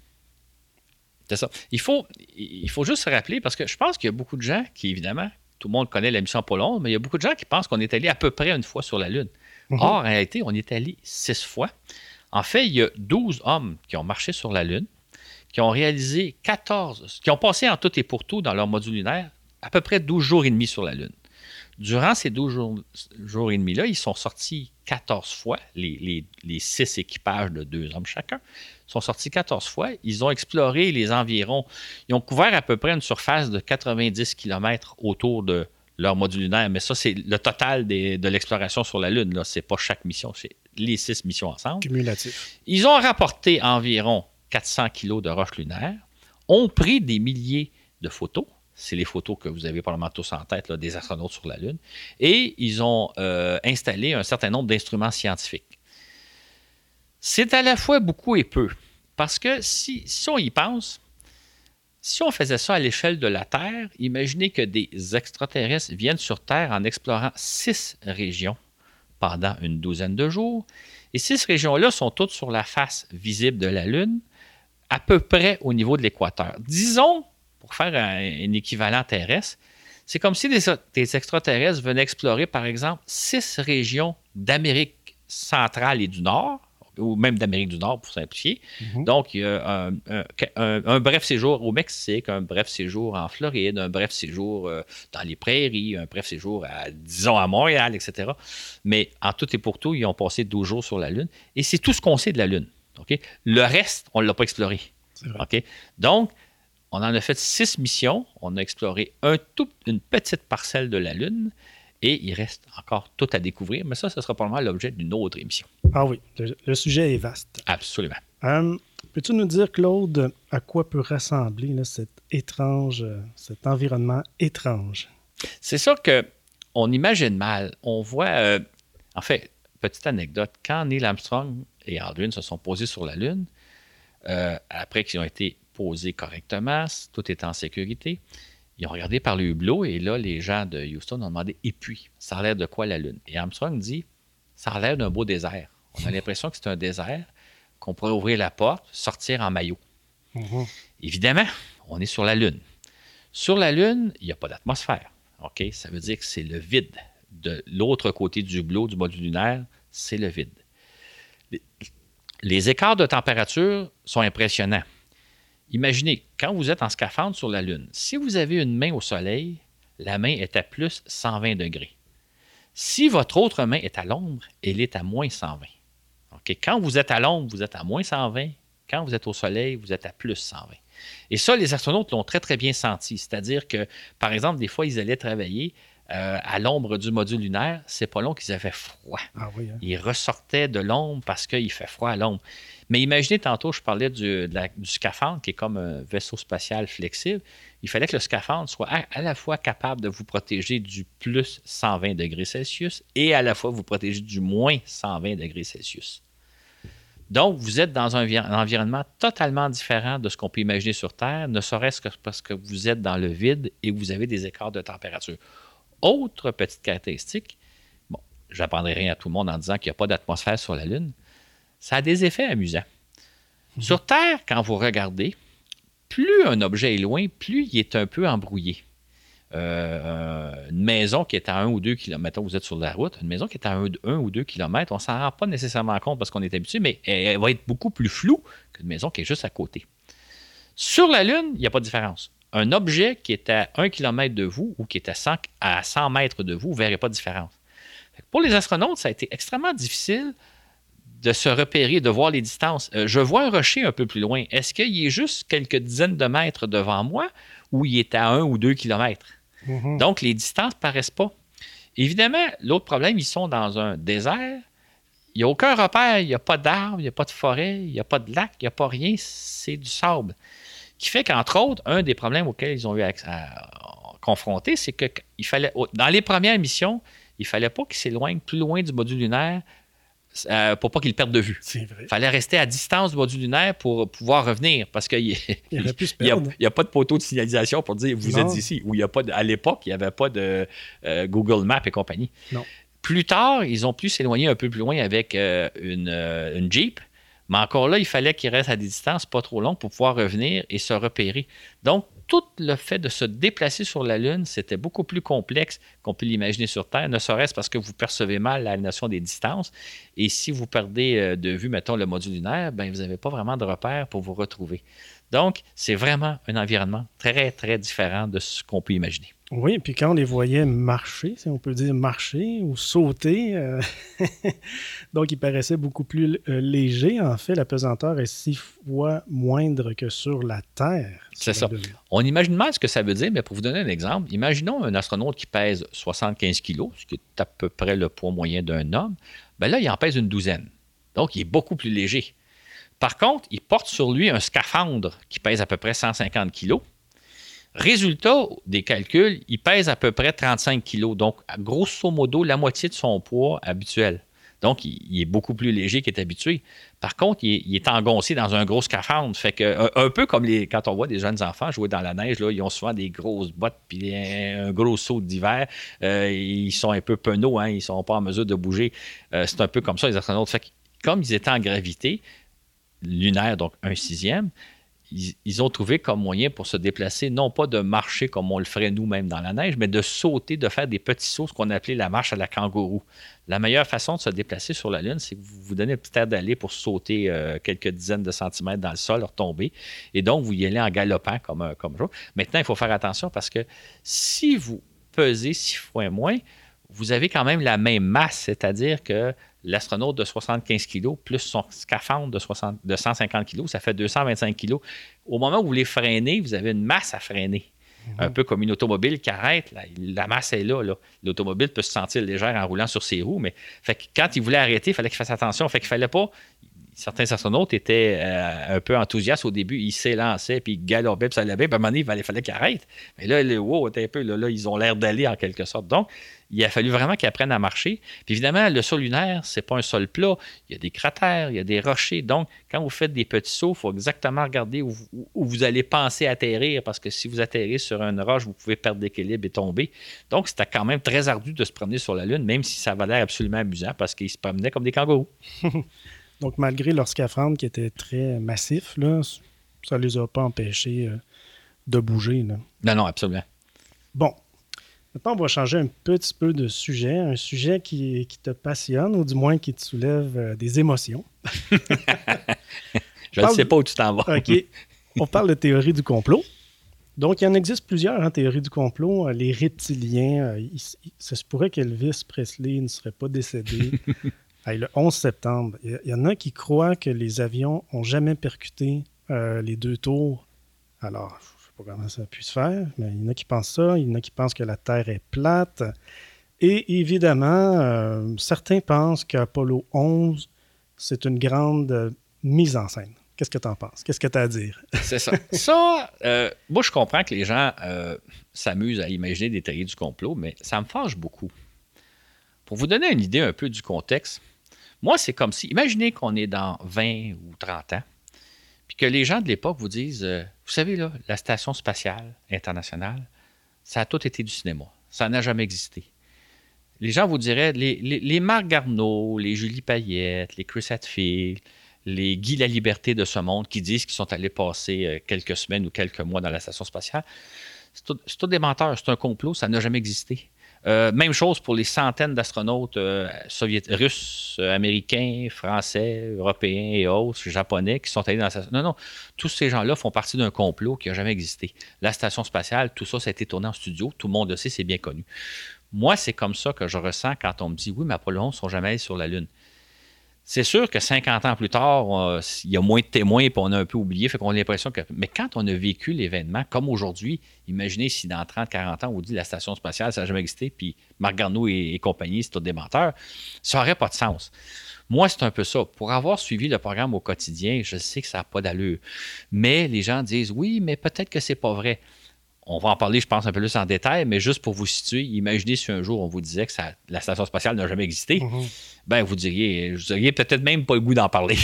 C'est ça. Il faut, il faut juste se rappeler, parce que je pense qu'il y a beaucoup de gens qui, évidemment, tout le monde connaît la mission Apollo, mais il y a beaucoup de gens qui pensent qu'on est allé à peu près une fois sur la Lune. Mhm. Or, en réalité, on est allé six fois. En fait, il y a 12 hommes qui ont marché sur la Lune, qui ont réalisé 14, qui ont passé en tout et pour tout dans leur module lunaire à peu près 12 jours et demi sur la Lune. Durant ces 12 jours, jours et demi-là, ils sont sortis 14 fois, les, les, les six équipages de deux hommes chacun sont sortis 14 fois. Ils ont exploré les environs. Ils ont couvert à peu près une surface de 90 km autour de leur module lunaire. Mais ça, c'est le total des- de l'exploration sur la Lune. Ce n'est pas chaque mission, c'est les six missions ensemble. Cumulatif. Ils ont rapporté environ 400 kilos de roches lunaires, ont pris des milliers de photos. C'est les photos que vous avez probablement tous en tête des astronautes sur la Lune. Et ils ont euh, installé un certain nombre d'instruments scientifiques. C'est à la fois beaucoup et peu. Parce que si, on y pense, si on faisait ça à l'échelle de la Terre, imaginez que des extraterrestres viennent sur Terre en explorant six régions pendant une douzaine de jours. Et six régions-là sont toutes sur la face visible de la Lune, à peu près au niveau de l'équateur. Disons, pour faire un, équivalent terrestre, c'est comme si des, des, extraterrestres venaient explorer, par exemple, six régions d'Amérique centrale et du Nord, ou même d'Amérique du Nord pour simplifier. Mhm. Donc, il y a un, bref séjour au Mexique, un bref séjour en Floride, un bref séjour euh, dans les prairies, un bref séjour, à, disons, à Montréal, etc. Mais en tout et pour tout, ils ont passé 12 jours sur la Lune. Et c'est tout ce qu'on sait de la Lune. Le reste, on ne l'a pas exploré. Donc, on en a fait six missions. On a exploré un tout, une petite parcelle de la Lune. Et il reste encore tout à découvrir, mais ça, ce sera probablement l'objet d'une autre émission. Ah oui, le, sujet est vaste. Absolument. Hum, peux-tu nous dire, Claude, à quoi peut ressembler cet étrange, cet environnement étrange? C'est ça qu'on imagine mal. On voit, euh, en fait, petite anecdote, quand Neil Armstrong et Aldrin se sont posés sur la Lune, euh, après qu'ils ont été posés correctement, tout est en sécurité, ils ont regardé par le hublot et là, les gens de Houston ont demandé Et puis, ça a l'air de quoi la Lune Et Armstrong dit Ça a l'air d'un beau désert. On a l'impression que c'est un désert, qu'on pourrait ouvrir la porte, sortir en maillot. Mhm. Évidemment, on est sur la Lune. Sur la Lune, il n'y a pas d'atmosphère. OK? Ça veut dire que c'est le vide. De l'autre côté du hublot, du module lunaire, c'est le vide. Les écarts de température sont impressionnants. Imaginez, quand vous êtes en scaphandre sur la Lune, si vous avez une main au Soleil, la main est à plus 120 degrés. Si votre autre main est à l'ombre, elle est à moins 120. Quand vous êtes à l'ombre, vous êtes à moins 120. Quand vous êtes au Soleil, vous êtes à plus 120. Et ça, les astronautes l'ont très, très bien senti. C'est-à-dire que, par exemple, des fois, ils allaient travailler euh, à l'ombre du module lunaire. C'est pas long qu'ils avaient froid. Ah oui, hein? Ils ressortaient de l'ombre parce qu'il fait froid à l'ombre. Mais imaginez, tantôt, je parlais du, scaphandre, qui est comme un vaisseau spatial flexible. Il fallait que le scaphandre soit à, la fois capable de vous protéger du plus 120 degrés Celsius et à la fois vous protéger du moins 120 degrés Celsius. Donc, vous êtes dans un, un environnement totalement différent de ce qu'on peut imaginer sur Terre, ne serait-ce que parce que vous êtes dans le vide et vous avez des écarts de température. Autre petite caractéristique, bon, je n'apprendrai rien à tout le monde en disant qu'il n'y a pas d'atmosphère sur la Lune, ça a des effets amusants. Mhm. Sur Terre, quand vous regardez, plus un objet est loin, plus il est un peu embrouillé. Euh, une maison qui est à un ou deux kilomètres, mettons vous êtes sur la route, une maison qui est à un, ou deux kilomètres, on ne s'en rend pas nécessairement compte parce qu'on est habitué, mais elle, va être beaucoup plus floue qu'une maison qui est juste à côté. Sur la Lune, il n'y a pas de différence. Un objet qui est à un kilomètre de vous ou qui est à 100, à 100 mètres de vous, vous ne verrez pas de différence. Pour les astronautes, ça a été extrêmement difficile de se repérer, de voir les distances. Euh, je vois un rocher un peu plus loin. Est-ce qu'il est juste quelques dizaines de mètres devant moi ou il est à un ou deux kilomètres? Mhm. Donc, les distances ne paraissent pas. Évidemment, l'autre problème, ils sont dans un désert. Il n'y a aucun repère, il n'y a pas d'arbres, il n'y a pas de forêt, il n'y a pas de lac, il n'y a pas rien, c'est du sable. Qui fait qu'entre autres, un des problèmes auxquels ils ont eu à, confronter, c'est que il fallait, dans les premières missions, il ne fallait pas qu'ils s'éloignent plus loin du module lunaire euh, pour pas qu'ils perdent de vue. Il fallait rester à distance du module lunaire pour pouvoir revenir parce qu'il n'y [LAUGHS] a, pas de poteau de signalisation pour dire vous êtes ici. Ou il y a pas à l'époque, il n'y avait pas de euh, Google Maps et compagnie. Plus tard, ils ont pu s'éloigner un peu plus loin avec euh, une, une, Jeep. Mais encore là, il fallait qu'ils restent à des distances pas trop longues pour pouvoir revenir et se repérer. Donc, tout le fait de se déplacer sur la Lune, c'était beaucoup plus complexe qu'on peut l'imaginer sur Terre, ne serait-ce parce que vous percevez mal la notion des distances. Et si vous perdez euh, de vue, mettons, le module lunaire, ben, vous n'avez pas vraiment de repère pour vous retrouver. Donc, c'est vraiment un environnement très, très différent de ce qu'on peut imaginer. Oui, puis quand on les voyait marcher, si on peut dire marcher ou sauter, euh, [LAUGHS] donc ils paraissaient beaucoup plus euh, légers. En fait, la pesanteur est six fois moindre que sur la Terre. C'est ça. On imagine mal ce que ça veut dire, mais pour vous donner un exemple, imaginons un astronaute qui pèse 75 kg, ce qui est à peu près le poids moyen d'un homme. Ben là, il en pèse une douzaine. Donc, il est beaucoup plus léger. Par contre, il porte sur lui un scaphandre qui pèse à peu près 150 kg Résultat des calculs, il pèse à peu près 35 kg, donc grosso modo la moitié de son poids habituel. Donc, il, est beaucoup plus léger qu'il est habitué. Par contre, il est, engoncé dans un gros scaphandre. Fait un, peu comme quand on voit des jeunes enfants jouer dans la neige, ils ont souvent des grosses bottes puis un, gros saut d'hiver. Euh, ils sont un peu penauds, hein, ils ne sont pas en mesure de bouger. Euh, c'est un peu comme ça, les astronautes. Fait comme ils étaient en gravité lunaire, donc un sixième, ils, ont trouvé comme moyen pour se déplacer, non pas de marcher comme on le ferait nous-mêmes dans la neige, mais de sauter, de faire des petits sauts, ce qu'on appelait la marche à la kangourou. La meilleure façon de se déplacer sur la Lune, c'est que vous vous donnez un petit air d'aller pour sauter euh, quelques dizaines de centimètres dans le sol, retomber, et donc vous y allez en galopant comme, comme jour. Maintenant, il faut faire attention parce que si vous pesez six fois moins, vous avez quand même la même masse, c'est-à-dire que l'astronaute de 75 kg plus son scaphandre de, 60, de 150 kg, ça fait 225 kg. Au moment où vous les freinez, vous avez une masse à freiner. Mhm. Un peu comme une automobile qui arrête, la masse est là. L'automobile peut se sentir légère en roulant sur ses roues, mais fait quand il voulait arrêter, il fallait qu'il fasse attention. Fait qu'il fallait pas certains astronautes étaient euh, un peu enthousiastes au début. Ils s'élançaient, puis galopaient, puis ça allait bien. À un moment il fallait, qu'ils arrêtent. Mais là, les wow, un peu, là, ils ont l'air d'aller en quelque sorte. Donc, il a fallu vraiment qu'ils apprennent à marcher. Puis évidemment, le sol lunaire, c'est pas un sol plat. Il y a des cratères, il y a des rochers. Donc, quand vous faites des petits sauts, il faut exactement regarder où, vous allez penser atterrir, parce que si vous atterrissez sur une roche, vous pouvez perdre d'équilibre et tomber. Donc, c'était quand même très ardu de se promener sur la Lune, même si ça avait l'air absolument amusant, parce qu'ils se promenaient comme des kangourous. [LAUGHS] Donc, malgré leur scaphandre qui était très massif, là, ça ne les a pas empêchés euh, de bouger. Là. Non, non, absolument. Bon. Maintenant, on va changer un petit peu de sujet, un sujet qui, qui te passionne, ou du moins qui te soulève euh, des émotions. [LAUGHS] Je ne sais pas où tu t'en vas. OK. On parle de théorie du complot. Donc, il y en existe plusieurs en hein, théorie du complot. Euh, les reptiliens, ça se pourrait qu'Elvis Presley ne serait pas décédé. [LAUGHS] le 11 septembre, il y, en a qui croient que les avions n'ont jamais percuté euh, les deux tours. Alors, je ne sais pas comment ça puisse faire, mais il y en a qui pensent ça. Il y en a qui pensent que la Terre est plate. Et évidemment, euh, certains pensent qu'Apollo 11, c'est une grande euh, mise en scène. Qu'est-ce que tu en penses? Qu'est-ce que tu as à dire? [LAUGHS] C'est ça. Ça, moi, je comprends que les gens s'amusent à imaginer des théories du complot, mais ça me fâche beaucoup. Pour vous donner une idée un peu du contexte, moi, c'est comme si, imaginez qu'on est dans 20 ou 30 ans, puis que les gens de l'époque vous disent, euh, vous savez, là, la station spatiale internationale, ça a tout été du cinéma. Ça n'a jamais existé. Les gens vous diraient, les, les, Marc Garneau, les Julie Payette, les Chris Hadfield, les Guy La Liberté de ce monde qui disent qu'ils sont allés passer euh, quelques semaines ou quelques mois dans la station spatiale, c'est tout, des menteurs, c'est un complot, ça n'a jamais existé. Euh, même chose pour les centaines d'astronautes euh, russes, euh, américains, français, européens et autres, japonais qui sont allés dans la station. Non, non, tous ces gens-là font partie d'un complot qui n'a jamais existé. La station spatiale, tout ça, ça a été tourné en studio. Tout le monde le sait, c'est bien connu. Moi, c'est comme ça que je ressens quand on me dit oui, mais Apollo 11 ne sont jamais allés sur la Lune. C'est sûr que 50 ans plus tard, il y a moins de témoins et on a un peu oublié, fait qu'on a l'impression que. Mais quand on a vécu l'événement, comme aujourd'hui, imaginez si dans 30, 40 ans, on dit la station spatiale, ça n'a jamais existé, puis Marc Garneau et, compagnie, c'est tout des menteurs, ça n'aurait pas de sens. Moi, c'est un peu ça. Pour avoir suivi le programme au quotidien, je sais que ça n'a pas d'allure. Mais les gens disent oui, mais peut-être que c'est pas vrai on va en parler, je pense, un peu plus en détail, mais juste pour vous situer, imaginez si un jour on vous disait que la station spatiale n'a jamais existé, mhm. ben vous diriez, vous diriez peut-être même pas le goût d'en parler.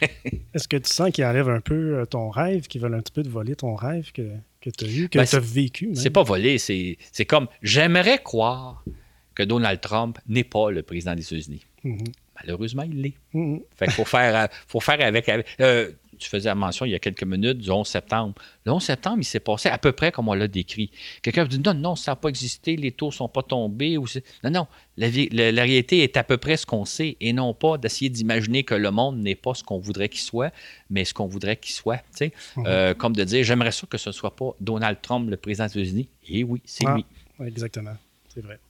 [LAUGHS] Est-ce que tu sens qu'il enlève un peu euh, ton rêve, qu'ils veulent un petit peu de voler ton rêve que, tu as eu, que ben, tu as vécu? C'est pas voler, c'est comme j'aimerais croire que Donald Trump n'est pas le président des États-Unis. Mhm. Malheureusement, il l'est. Mhm. Fait qu'il faut faire, euh, faut faire avec. Euh, tu faisais mention il y a quelques minutes du 11 septembre. Le 11 septembre, il s'est passé à peu près comme on l'a décrit. Quelqu'un dit non, non, ça n'a pas existé, les taux ne sont pas tombés. Ou non, non, la, réalité est à peu près ce qu'on sait et non pas d'essayer d'imaginer que le monde n'est pas ce qu'on voudrait qu'il soit, mais ce qu'on voudrait qu'il soit. Mhm. Euh, comme de dire, j'aimerais ça que ce ne soit pas Donald Trump, le président des États-Unis. Et oui, c'est ah, lui. Exactement, c'est vrai.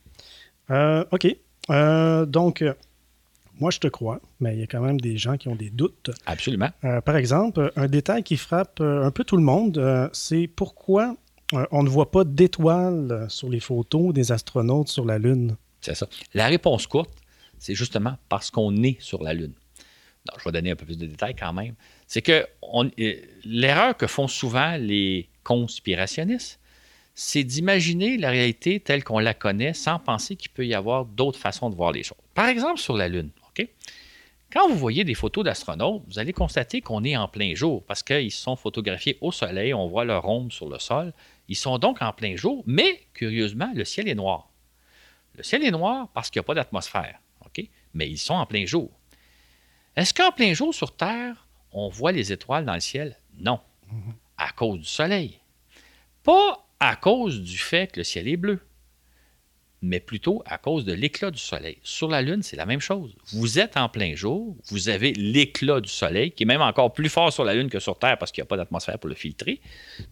Euh, OK. Euh, donc, moi, je te crois, mais il y a quand même des gens qui ont des doutes. Absolument. Euh, par exemple, un détail qui frappe euh, un peu tout le monde, euh, c'est pourquoi on ne voit pas d'étoiles sur les photos des astronautes sur la Lune? C'est ça. La réponse courte, c'est justement parce qu'on est sur la Lune. je vais donner un peu plus de détails quand même. C'est que l'erreur que font souvent les conspirationnistes, c'est d'imaginer la réalité telle qu'on la connaît sans penser qu'il peut y avoir d'autres façons de voir les choses. Par exemple, sur la Lune, Quand vous voyez des photos d'astronautes, vous allez constater qu'on est en plein jour parce qu'ils sont photographiés au soleil, on voit leur ombre sur le sol. Ils sont donc en plein jour, mais curieusement, le ciel est noir. Le ciel est noir parce qu'il n'y a pas d'atmosphère? Mais ils sont en plein jour. Est-ce qu'en plein jour sur Terre, on voit les étoiles dans le ciel? Non. À cause du soleil. Pas à cause du fait que le ciel est bleu mais plutôt à cause de l'éclat du soleil. Sur la Lune, c'est la même chose. Vous êtes en plein jour, vous avez l'éclat du soleil, qui est même encore plus fort sur la Lune que sur Terre parce qu'il n'y a pas d'atmosphère pour le filtrer.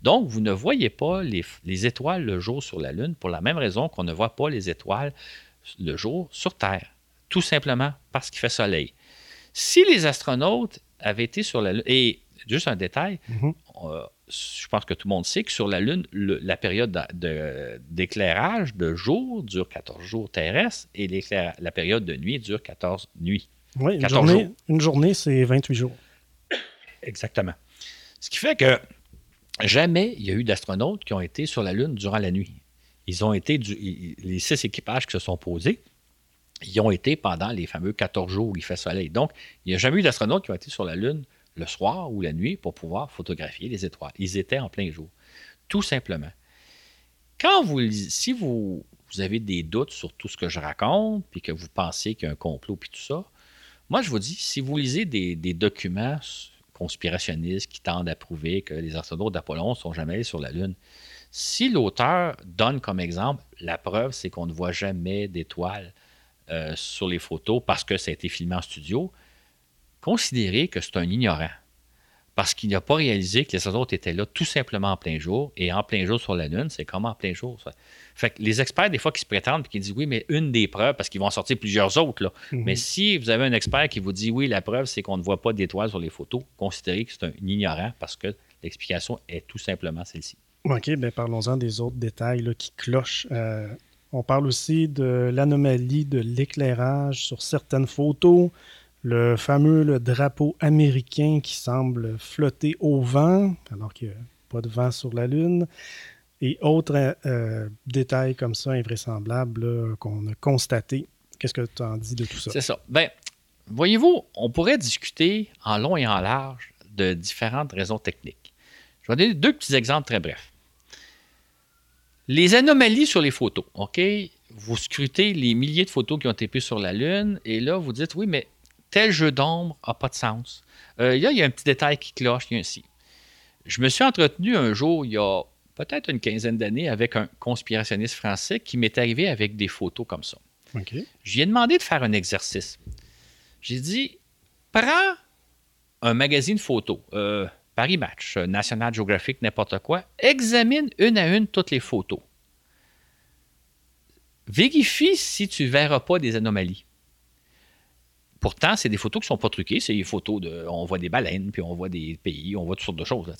Donc, vous ne voyez pas les, étoiles le jour sur la Lune pour la même raison qu'on ne voit pas les étoiles le jour sur Terre. Tout simplement parce qu'il fait soleil. Si les astronautes avaient été sur la Lune, et juste un détail, mm-hmm. Euh, je pense que tout le monde sait que sur la Lune, la période d'éclairage de, jour dure 14 jours terrestres et la période de nuit dure 14 nuits. Oui, une journée, une journée c'est 28 jours. Exactement. Ce qui fait que jamais il y a eu d'astronautes qui ont été sur la Lune durant la nuit. Ils ont été, les six équipages qui se sont posés, ils ont été pendant les fameux 14 jours où il fait soleil. Donc, il n'y a jamais eu d'astronautes qui ont été sur la Lune le soir ou la nuit pour pouvoir photographier les étoiles. Ils étaient en plein jour. Tout simplement. Quand vous, si vous, avez des doutes sur tout ce que je raconte, puis que vous pensez qu'il y a un complot, puis tout ça, moi, je vous dis, si vous lisez des, documents conspirationnistes qui tendent à prouver que les astronautes d'Apollon ne sont jamais allés sur la Lune, si l'auteur donne comme exemple, la preuve, c'est qu'on ne voit jamais d'étoiles euh, sur les photos parce que ça a été filmé en studio, considérer que c'est un ignorant parce qu'il n'a pas réalisé que les autres étaient là tout simplement en plein jour. Et en plein jour sur la Lune, c'est comment en plein jour? Ça? Fait que les experts, des fois, qui se prétendent et qui disent oui, mais une des preuves, parce qu'ils vont sortir plusieurs autres. Là. Mhm. Mais si vous avez un expert qui vous dit oui, la preuve, c'est qu'on ne voit pas d'étoiles sur les photos, considérez que c'est un ignorant parce que l'explication est tout simplement celle-ci. OK, bien parlons-en des autres détails qui clochent. Euh, on parle aussi de l'anomalie de l'éclairage sur certaines photos le fameux drapeau américain qui semble flotter au vent, alors qu'il n'y a pas de vent sur la Lune, et autres euh, détails comme ça invraisemblables qu'on a constatés. Qu'est-ce que tu en dis de tout ça? C'est ça. Ben, voyez-vous, on pourrait discuter en long et en large de différentes raisons techniques. Je vais donner deux petits exemples très brefs. Les anomalies sur les photos, OK? Vous scrutez les milliers de photos qui ont été prises sur la Lune et là, vous dites, oui, mais tel jeu d'ombre n'a pas de sens. Euh, il y a un petit détail qui cloche ici. Je me suis entretenu un jour, il y a peut-être une quinzaine d'années, avec un conspirationniste français qui m'est arrivé avec des photos comme ça. Je lui ai demandé de faire un exercice. J'ai dit, prends un magazine photo, euh, Paris Match, National Geographic, n'importe quoi, examine une à une toutes les photos. Vérifie si tu ne verras pas des anomalies. Pourtant, c'est des photos qui ne sont pas truquées. C'est des photos de. On voit des baleines, puis on voit des pays, on voit toutes sortes de choses. Là,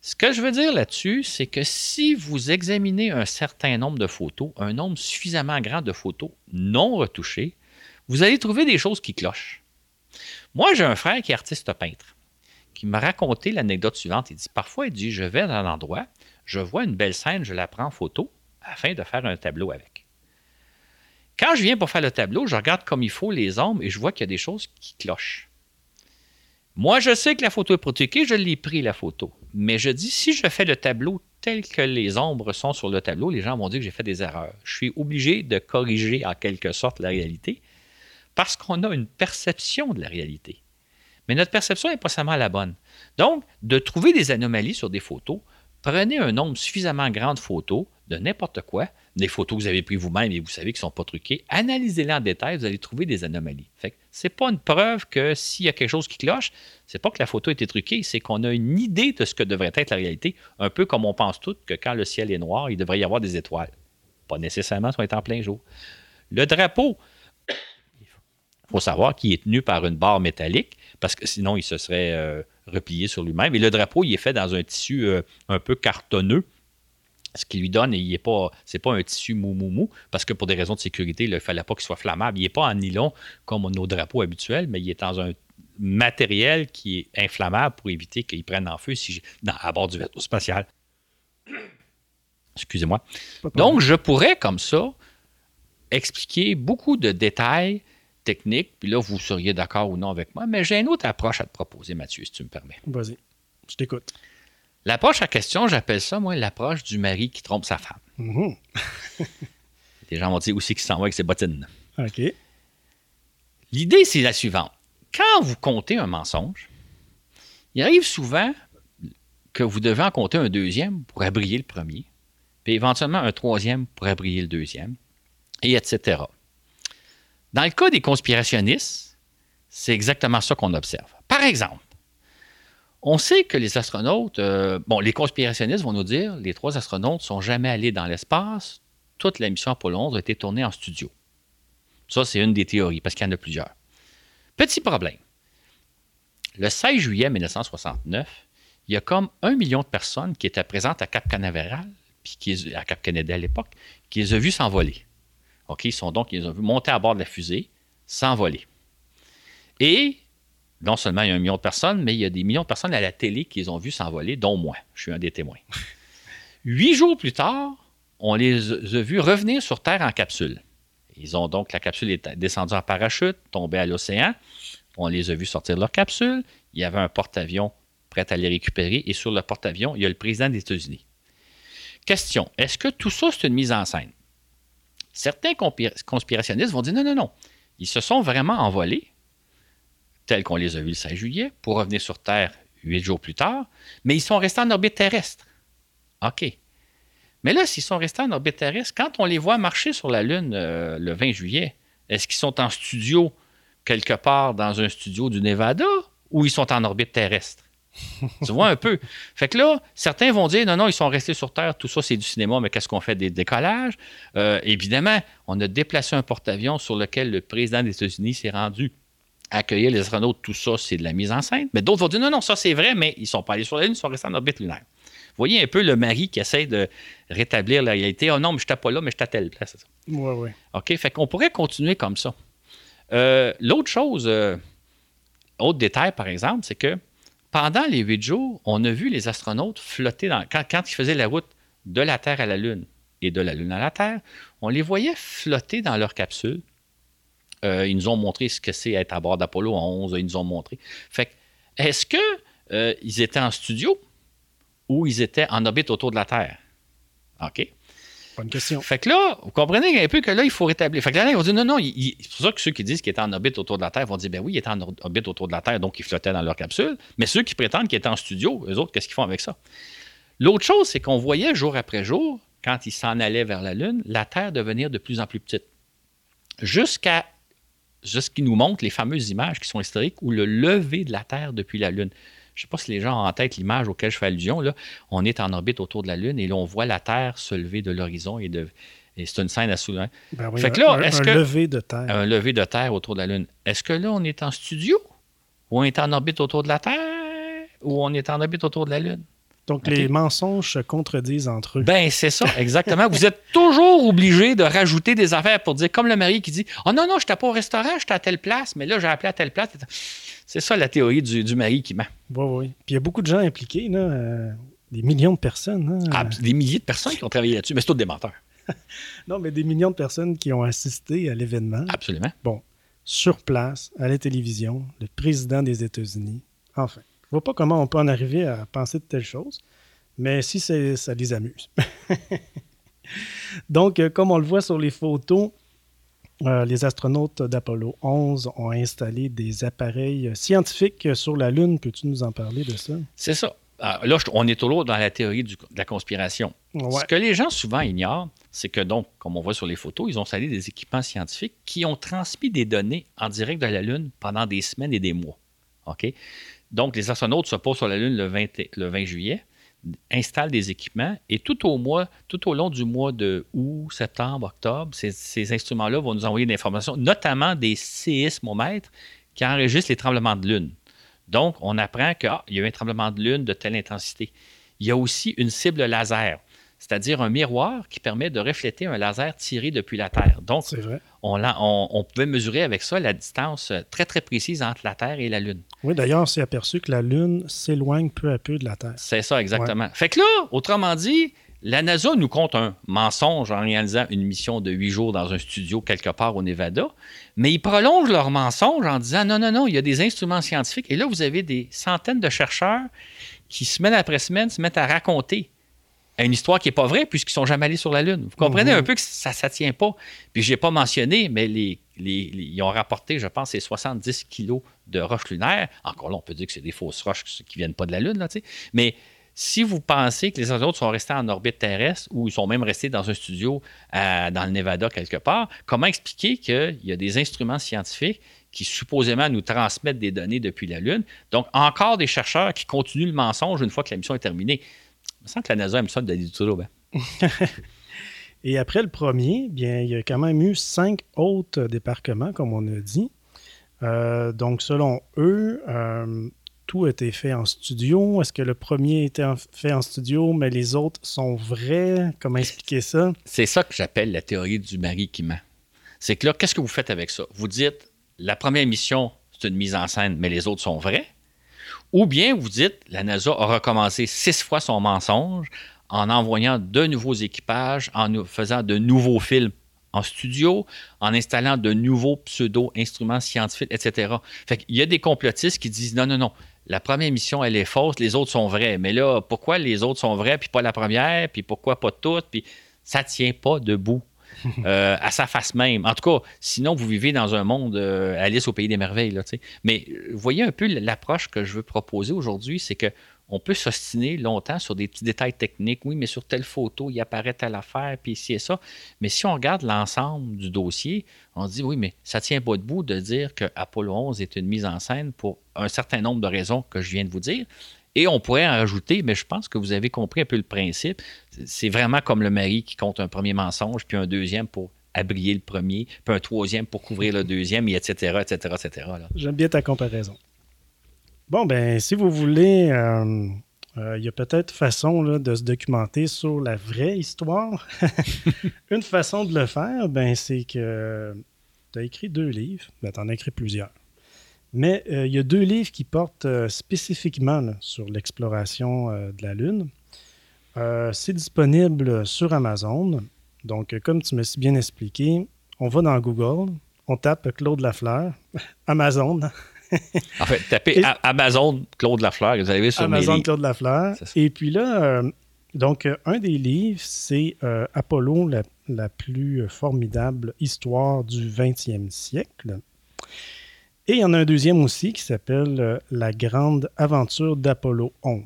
Ce que je veux dire là-dessus, c'est que si vous examinez un certain nombre de photos, un nombre suffisamment grand de photos non retouchées, vous allez trouver des choses qui clochent. Moi, j'ai un frère qui est artiste peintre, qui m'a raconté l'anecdote suivante. Il dit Parfois, il dit Je vais dans un endroit, je vois une belle scène, je la prends en photo afin de faire un tableau avec. Quand je viens pour faire le tableau, je regarde comme il faut les ombres et je vois qu'il y a des choses qui clochent. Moi, je sais que la photo est protégée, je l'ai pris la photo. Mais je dis, si je fais le tableau tel que les ombres sont sur le tableau, les gens vont dire que j'ai fait des erreurs. Je suis obligé de corriger en quelque sorte la réalité parce qu'on a une perception de la réalité. Mais notre perception n'est pas seulement la bonne. Donc, de trouver des anomalies sur des photos, prenez un nombre suffisamment grand de photos de n'importe quoi, des photos que vous avez prises vous-même et vous savez qu'ils ne sont pas truquées, analysez-les en détail, vous allez trouver des anomalies. Ce n'est pas une preuve que s'il y a quelque chose qui cloche, c'est pas que la photo a été truquée, c'est qu'on a une idée de ce que devrait être la réalité, un peu comme on pense tous que quand le ciel est noir, il devrait y avoir des étoiles. Pas nécessairement est en plein jour. Le drapeau, il faut savoir qu'il est tenu par une barre métallique, parce que sinon il se serait euh, replié sur lui-même. Et le drapeau, il est fait dans un tissu euh, un peu cartonneux, ce qui lui donne, il n'est pas, c'est pas un tissu mou mou mou, parce que pour des raisons de sécurité, il ne fallait pas qu'il soit flammable. Il n'est pas en nylon comme nos drapeaux habituels, mais il est dans un matériel qui est inflammable pour éviter qu'il prenne en feu si à bord du vaisseau spatial. [CLEARS THROAT] Excusez-moi. Donc, je pourrais, comme ça, expliquer beaucoup de détails technique, puis là, vous seriez d'accord ou non avec moi, mais j'ai une autre approche à te proposer, Mathieu, si tu me permets. Vas-y, je t'écoute. L'approche à question, j'appelle ça, moi, l'approche du mari qui trompe sa femme. Mhm. [LAUGHS] Les gens vont dire aussi qu'il s'en va avec ses bottines. OK. L'idée, c'est la suivante. Quand vous comptez un mensonge, il arrive souvent que vous devez en compter un deuxième pour abrier le premier, puis éventuellement un troisième pour abrier le deuxième, et etc. Dans le cas des conspirationnistes, c'est exactement ça qu'on observe. Par exemple, on sait que les astronautes, euh, bon, les conspirationnistes vont nous dire les trois astronautes ne sont jamais allés dans l'espace, toute la mission Apollo 11 a été tournée en studio. Ça, c'est une des théories, parce qu'il y en a plusieurs. Petit problème. Le 16 juillet 1969, il y a comme un million de personnes qui étaient présentes à Cap Canaveral, puis à Cap Kennedy à l'époque, qui les ont vus s'envoler. OK, ils sont donc, ils ont vus monter à bord de la fusée, s'envoler. Et non seulement il y a un million de personnes, mais il y a des millions de personnes à la télé qui les ont vus s'envoler, dont moi. Je suis un des témoins. [LAUGHS] Huit jours plus tard, on les a vus revenir sur Terre en capsule. Ils ont donc, la capsule est descendue en parachute, tombée à l'océan. On les a vus sortir de leur capsule. Il y avait un porte-avions prêt à les récupérer. Et sur le porte-avions, il y a le président des États-Unis. Question est-ce que tout ça, c'est une mise en scène? Certains conspirationnistes vont dire non, non, non. Ils se sont vraiment envolés, tels qu'on les a vus le 16 juillet, pour revenir sur Terre huit jours plus tard, mais ils sont restés en orbite terrestre. OK. Mais là, s'ils sont restés en orbite terrestre, quand on les voit marcher sur la Lune euh, le 20 juillet, est-ce qu'ils sont en studio quelque part dans un studio du Nevada ou ils sont en orbite terrestre? [LAUGHS] tu vois un peu. Fait que là, certains vont dire non, non, ils sont restés sur Terre, tout ça c'est du cinéma, mais qu'est-ce qu'on fait des décollages? Euh, évidemment, on a déplacé un porte-avions sur lequel le président des États-Unis s'est rendu accueillir les astronautes, tout ça, c'est de la mise en scène. Mais d'autres vont dire non, non, ça c'est vrai, mais ils ne sont pas allés sur la Lune, ils sont restés en orbite lunaire. Vous voyez un peu le mari qui essaie de rétablir la réalité. Oh non, mais je n'étais pas là, mais je à telle place. Oui, oui. OK, fait qu'on pourrait continuer comme ça. Euh, l'autre chose, euh, autre détail par exemple, c'est que pendant les huit jours, on a vu les astronautes flotter dans, quand, quand ils faisaient la route de la Terre à la Lune et de la Lune à la Terre, on les voyait flotter dans leur capsule. Euh, ils nous ont montré ce que c'est être à bord d'Apollo 11. Ils nous ont montré. Fait est-ce qu'ils étaient en studio où ils étaient en orbite autour de la Terre? OK? Bonne question. Fait que là, vous comprenez un peu que là, il faut rétablir. Fait que là, ils vont dire non, non, c'est pour ça que ceux qui disent qu'ils étaient en orbite autour de la Terre vont dire ben oui, ils étaient en orbite autour de la Terre, donc ils flottaient dans leur capsule. Mais ceux qui prétendent qu'ils étaient en studio, eux autres, qu'est-ce qu'ils font avec ça? L'autre chose, c'est qu'on voyait jour après jour, quand ils s'en allaient vers la Lune, la Terre devenir de plus en plus petite. Jusqu'à ce qui nous montre les fameuses images qui sont historiques où le lever de la Terre depuis la Lune. Je ne sais pas si les gens ont en tête l'image auquel je fais allusion. Là. On est en orbite autour de la Lune et là, on voit la Terre se lever de l'horizon et, de, c'est une scène à soulever. Ben oui, fait un, est-ce que, lever de Terre. Un lever de Terre autour de la Lune. Est-ce que là, on est en studio ou on est en orbite autour de la Terre ou on est en orbite autour de la Lune? Donc, les mensonges se contredisent entre eux. Ben, c'est ça, exactement. Vous êtes toujours obligé de rajouter des affaires pour dire, comme le mari qui dit Oh non, non, je n'étais pas au restaurant, j'étais à telle place, mais là, j'ai appelé à telle place. C'est ça la théorie du, mari qui ment. Oui, oui. Puis il y a beaucoup de gens impliqués, là, euh, des millions de personnes. Hein. Ah, des milliers de personnes qui ont travaillé là-dessus, mais c'est tous des menteurs. [LAUGHS] non, mais des millions de personnes qui ont assisté à l'événement. Absolument. Bon, sur place, à la télévision, le président des États-Unis. Enfin, je vois pas comment on peut en arriver à penser de telles choses, mais si ça les amuse. [LAUGHS] Donc, euh, comme on le voit sur les photos, euh, les astronautes d'Apollo 11 ont installé des appareils scientifiques sur la Lune. Peux-tu nous en parler de ça? C'est ça. Ah, là, on est toujours dans la théorie de la conspiration. Ce que les gens souvent ignorent, c'est que donc, comme on voit sur les photos, ils ont installé des équipements scientifiques qui ont transmis des données en direct de la Lune pendant des semaines et des mois. OK? Donc, les astronautes se posent sur la Lune le 20 juillet installe des équipements et tout au mois, tout au long du mois de août, septembre, octobre, ces, instruments-là vont nous envoyer des informations, notamment des séismomètres qui enregistrent les tremblements de lune. Donc, on apprend qu'il ah, y a eu un tremblement de lune de telle intensité. Il y a aussi une cible laser c'est-à-dire un miroir qui permet de refléter un laser tiré depuis la Terre. Donc, On, pouvait mesurer avec ça la distance euh, très, très précise entre la Terre et la Lune. Oui, d'ailleurs, on s'est aperçu que la Lune s'éloigne peu à peu de la Terre. C'est ça, exactement. Fait que là, autrement dit, La NASA nous compte un mensonge en réalisant une mission de huit jours dans un studio quelque part au Nevada, mais ils prolongent leur mensonge en disant non, non, non, il y a des instruments scientifiques. Et là, vous avez des centaines de chercheurs qui, semaine après semaine, se mettent à raconter une histoire qui n'est pas vraie puisqu'ils ne sont jamais allés sur la Lune. Vous comprenez Mhm. un peu que ça ne tient pas. Puis je n'ai pas mentionné, mais les, les- les- ils ont rapporté, je pense, c'est 70 kilos de roches lunaires. Encore là, on peut dire que c'est des fausses roches qui ne viennent pas de la Lune, là, tu sais. mais si vous pensez que les autres sont restés en orbite terrestre ou ils sont même restés dans un studio à- dans le Nevada quelque part, comment expliquer qu'il y a des instruments scientifiques qui supposément nous transmettent des données depuis la Lune? Donc, encore des chercheurs qui continuent le mensonge une fois que la mission est terminée. Me semble que la NASA aime ça de trouble. hein. Et après le premier, bien, il y a quand même eu cinq autres débarquements, comme on a dit. Euh, donc, selon eux, euh, tout a été fait en studio. Est-ce que le premier était en- fait en studio, mais les autres sont vrais? Comment expliquer ça? C'est ça que j'appelle la théorie du mari qui ment. C'est que là, qu'est-ce que vous faites avec ça? Vous dites, la première mission, c'est une mise en scène, mais les autres sont vrais. Ou bien vous dites, la NASA a recommencé six fois son mensonge en envoyant de nouveaux équipages, en faisant de nouveaux films en studio, en installant de nouveaux pseudo-instruments scientifiques, etc. Fait qu'il y a des complotistes qui disent non, non, non, la première mission, elle est fausse, les autres sont vrais. Mais là, pourquoi les autres sont vrais, puis pas la première, puis pourquoi pas toutes, puis ça tient pas debout. [LAUGHS] euh, à sa face même. En tout cas, sinon, vous vivez dans un monde euh, Alice au pays des merveilles. Là. Mais euh, voyez un peu l'approche que je veux proposer aujourd'hui, c'est que on peut s'ostiner longtemps sur des petits détails techniques. Oui, mais sur telle photo, il apparaît telle affaire, puis ici et ça. Mais si on regarde l'ensemble du dossier, on dit oui, mais ça tient pas debout de dire que Apollo 11 est une mise en scène pour un certain nombre de raisons que je viens de vous dire. Et on pourrait en rajouter, mais je pense que vous avez compris un peu le principe. C'est vraiment comme le mari qui compte un premier mensonge, puis un deuxième pour abrier le premier, puis un troisième pour couvrir le deuxième, et etc., etc., etc. J'aime bien ta comparaison. Bon, ben, si vous voulez, euh, euh, il y a peut-être façon là, de se documenter sur la vraie histoire. [LAUGHS] Une façon de le faire, ben, c'est que tu as écrit deux livres. Ben, tu en as écrit plusieurs. Mais euh, il y a deux livres qui portent euh, spécifiquement là, sur l'exploration euh, de la Lune. C'est disponible sur Amazon. Donc, comme tu m'as si bien expliqué, on va dans Google, on tape Claude Lafleur, [LAUGHS] Amazon, [LAUGHS] En fait, tapez Et- Amazon Claude Lafleur, et vous allez sur Amazon. Claude Lafleur. Et puis là, donc, un des livres, c'est Apollo, la, la plus formidable histoire du 20e siècle. Et il y en a un deuxième aussi qui s'appelle euh, La grande aventure d'Apollo 11.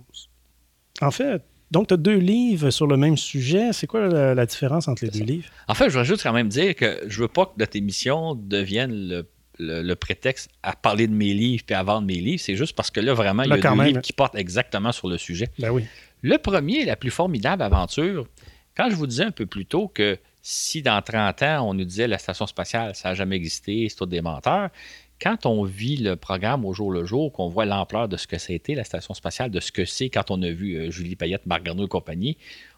En fait, donc, tu as deux livres sur le même sujet. C'est quoi la, la différence entre les deux ça. livres? En fait, je voudrais juste quand même dire que je veux pas que notre émission devienne le, le- le prétexte à parler de mes livres puis à vendre mes livres. C'est juste parce que là, vraiment, il y a deux même. livres qui portent exactement sur le sujet. Ben oui. Le premier, la plus formidable aventure, quand je vous disais un peu plus tôt que si dans 30 ans, on nous disait la station spatiale, ça n'a jamais existé, c'est tout des menteurs, quand on vit le programme au jour le jour, qu'on voit l'ampleur de ce que c'était la station spatiale, de ce que c'est quand on a vu euh, Julie Payette, Marc Garneau et compagnie,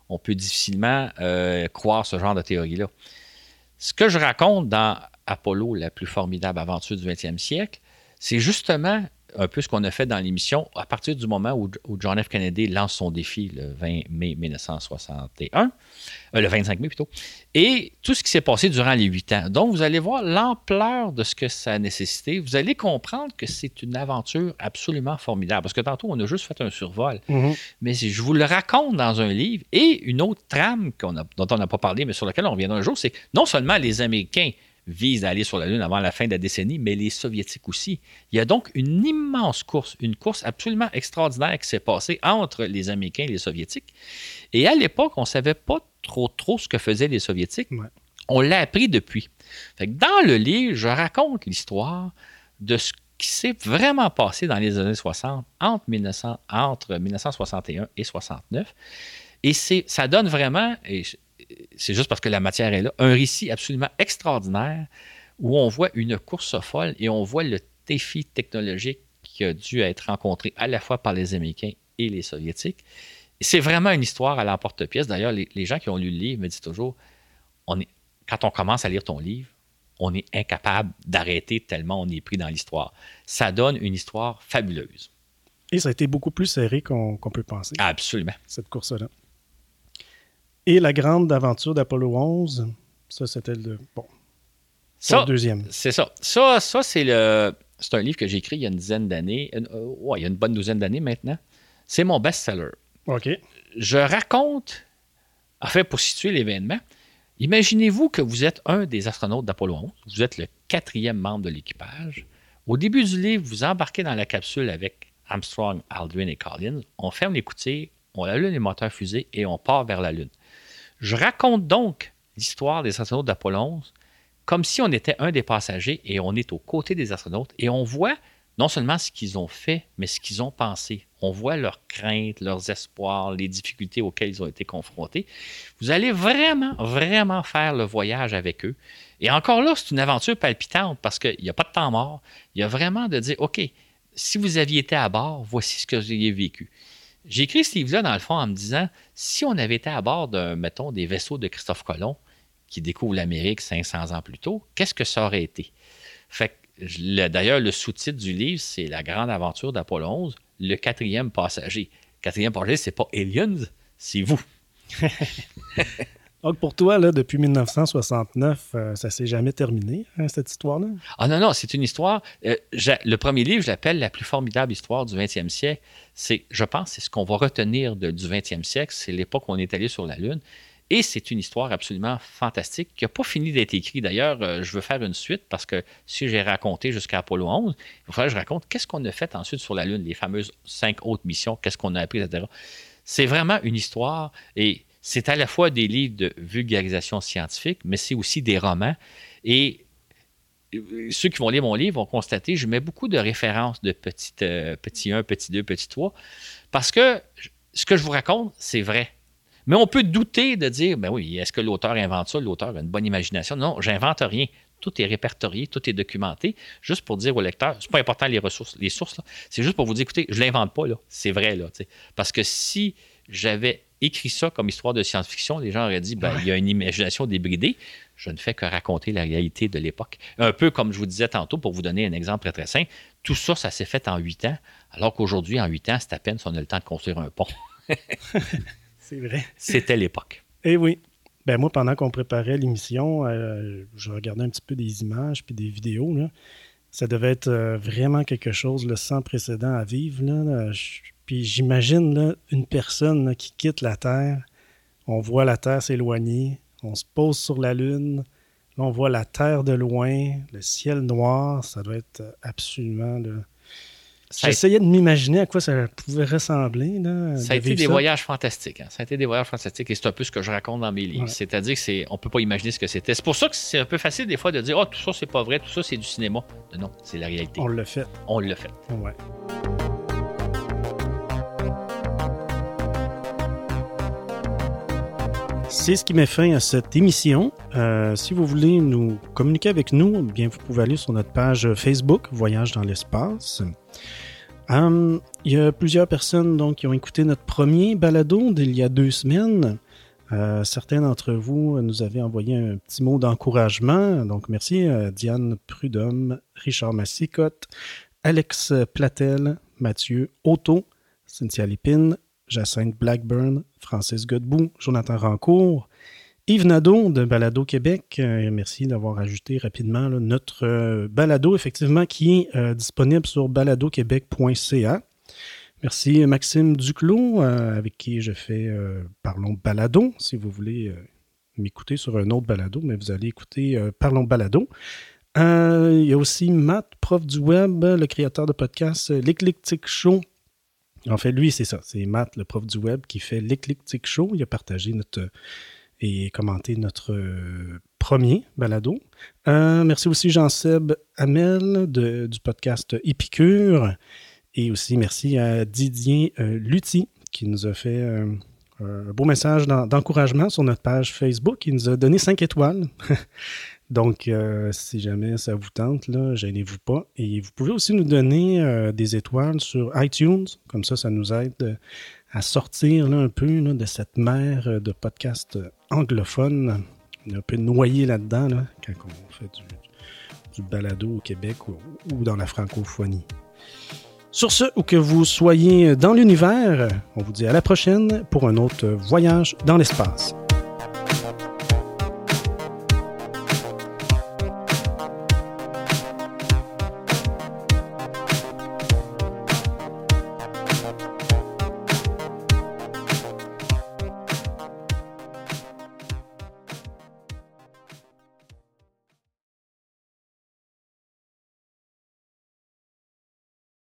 on peut difficilement euh, croire ce genre de théorie-là. Ce que je raconte dans Apollo, la plus formidable aventure du 20e siècle, c'est justement un peu ce qu'on a fait dans l'émission à partir du moment où, où John F. Kennedy lance son défi le 20 mai 1961, euh, le 25 mai plutôt, et tout ce qui s'est passé durant les huit ans. Donc, vous allez voir l'ampleur de ce que ça a nécessité. Vous allez comprendre que c'est une aventure absolument formidable. Parce que tantôt, on a juste fait un survol. Mhm. Mais je vous le raconte dans un livre. Et une autre trame a- dont on n'a pas parlé, mais sur laquelle on reviendra un jour, c'est non seulement les Américains visent à aller sur la Lune avant la fin de la décennie, mais les Soviétiques aussi. Il y a donc une immense course, une course absolument extraordinaire qui s'est passée entre les Américains et les Soviétiques. Et à l'époque, on ne savait pas trop trop ce que faisaient les Soviétiques. Ouais. On l'a appris depuis. Fait que dans le livre, je raconte l'histoire de ce qui s'est vraiment passé dans les années 60, entre, 1900 entre 1961 et 69. Et ça donne vraiment, et c'est juste parce que la matière est là, un récit absolument extraordinaire où on voit une course folle et on voit le défi technologique qui a dû être rencontré à la fois par les Américains et les Soviétiques. C'est vraiment une histoire à l'emporte-pièce. D'ailleurs, les, les gens qui ont lu le livre me disent toujours, on est, quand on commence à lire ton livre, on est incapable d'arrêter tellement on est pris dans l'histoire. Ça donne une histoire fabuleuse. Et ça a été beaucoup plus serré qu'on qu'on peut penser. Absolument. cette course-là. Et La Grande Aventure d'Apollo 11, ça, c'était le, bon, Ça, le deuxième. c'est ça. Ça, ça c'est le. C'est un livre que j'ai écrit il y a une dizaine d'années. Euh, ouais, il y a une bonne douzaine d'années maintenant. C'est mon best-seller. OK. je raconte, en fait, pour situer l'événement, imaginez-vous que vous êtes un des astronautes d'Apollo 11, vous êtes le quatrième membre de l'équipage. Au début du livre, vous embarquez dans la capsule avec Armstrong, Aldrin et Collins. On ferme les coutiers, on allume les moteurs fusées et on part vers la Lune. Je raconte donc l'histoire des astronautes d'Apollo 11 comme si on était un des passagers et on est aux côtés des astronautes et on voit non seulement ce qu'ils ont fait, mais ce qu'ils ont pensé. On voit leurs craintes, leurs espoirs, les difficultés auxquelles ils ont été confrontés. Vous allez vraiment, vraiment faire le voyage avec eux. Et encore là, c'est une aventure palpitante parce qu'il n'y a pas de temps mort. Il y a vraiment de dire, OK, si vous aviez été à bord, voici ce que vous aviez vécu. J'ai écrit ce livre-là, dans le fond, en me disant, si on avait été à bord d'un, mettons, des vaisseaux de Christophe Colomb, qui découvre l'Amérique 500 ans plus tôt, qu'est-ce que ça aurait été? Fait d'ailleurs, le sous-titre du livre, c'est La grande aventure d'Apollo 11, le quatrième passager. Quatrième passager, c'est pas Aliens, c'est vous. [LAUGHS] Donc, pour toi, là, depuis 1969, euh, ça s'est jamais terminé, hein, cette histoire-là? Ah non, non, c'est une histoire. euh, le premier livre, je l'appelle La plus formidable histoire du 20e siècle. C'est, je pense, c'est ce qu'on va retenir du 20e siècle. C'est l'époque où on est allé sur la Lune. Et c'est une histoire absolument fantastique qui n'a pas fini d'être écrite. D'ailleurs, euh, je veux faire une suite parce que si j'ai raconté jusqu'à Apollo 11, il falloir que je raconte qu'est-ce qu'on a fait ensuite sur la Lune, les fameuses cinq autres missions, qu'est-ce qu'on a appris, etc. C'est vraiment une histoire et c'est à la fois des livres de vulgarisation scientifique, mais c'est aussi des romans. Et euh, ceux qui vont lire mon livre vont constater, je mets beaucoup de références de petit, euh, petit 1, petit 2, petit 3, parce que ce que je vous raconte, c'est vrai. Mais on peut douter de dire, ben oui, est-ce que l'auteur invente ça? L'auteur a une bonne imagination. Non, j'invente rien. Tout est répertorié, tout est documenté, juste pour dire au lecteur, c'est pas important les ressources, les sources, c'est juste pour vous dire, écoutez, je l'invente pas, là. C'est vrai, là. Parce que si j'avais écrit ça comme histoire de science-fiction, les gens auraient dit, ben, il y a une imagination débridée. Je ne fais que raconter la réalité de l'époque. Un peu comme je vous disais tantôt, pour vous donner un exemple très, très simple, tout ça, ça s'est fait en huit ans, alors qu'aujourd'hui, en huit ans, c'est à peine si on a le temps de construire un pont. [LAUGHS] C'est vrai. C'était l'époque. Eh oui. Ben moi, pendant qu'on préparait l'émission, euh, je regardais un petit peu des images puis des vidéos. Là. Ça devait être euh, vraiment quelque chose là, sans précédent à vivre. Là, Là, je- puis j'imagine une personne là, qui quitte la Terre. On voit la Terre s'éloigner. On se pose sur la Lune. Là, on voit la Terre de loin, le ciel noir. Ça doit être absolument... là, J'essayais de m'imaginer à quoi ça pouvait ressembler. Là, ça a de été des ça. voyages fantastiques. hein. Ça a été des voyages fantastiques et c'est un peu ce que je raconte dans mes livres. Ouais. C'est-à-dire que c'est, on peut pas imaginer ce que c'était. C'est pour ça que c'est un peu facile des fois de dire, oh, tout ça c'est pas vrai, tout ça c'est du cinéma. Non, c'est la réalité. On l'a fait. On l'a fait. Ouais. C'est ce qui met fin à cette émission. Euh, si vous voulez nous communiquer avec nous, eh bien vous pouvez aller sur notre page Facebook Voyage dans l'espace. Hum, il y a plusieurs personnes donc qui ont écouté notre premier balado d'il y a deux semaines. Euh, certains d'entre vous nous avaient envoyé un petit mot d'encouragement. Donc merci à Diane Prudhomme, Richard Massicotte, Alex Platel, Mathieu Otto, Cynthia Lépine, Jacinthe Blackburn, Francis Godbout, Jonathan Rancourt, Yves Nadeau de Balado Québec. Euh, merci d'avoir ajouté rapidement notre euh, balado, effectivement, qui est euh, disponible sur baladoquebec.ca. Merci Maxime Duclos, avec qui je fais Parlons Balado. Si vous voulez m'écouter sur un autre balado, mais vous allez écouter Parlons Balado. Il y a aussi Matt, prof du web, le créateur de podcast L'Eclectic Show. En fait, lui, c'est ça. C'est Matt, le prof du web, qui fait L'Eclectic Show. Il a partagé notre et commenté notre euh, premier balado. Euh, merci aussi Jean-Seb Hamel du podcast Épicure. Et aussi merci à Didier euh, Lutti qui nous a fait euh, un beau message d'en- d'encouragement sur notre page Facebook. Il nous a donné 5 étoiles. [LAUGHS] Donc, euh, si jamais ça vous tente, là, gênez-vous pas. Et vous pouvez aussi nous donner euh, des étoiles sur iTunes. Comme ça, ça nous aide euh, à sortir un peu de cette mer de podcasts anglophones. On est un peu noyé là-dedans là, quand on fait du, du balado au Québec ou, ou dans la francophonie. Sur ce, où que vous soyez dans l'univers, on vous dit à la prochaine pour un autre voyage dans l'espace.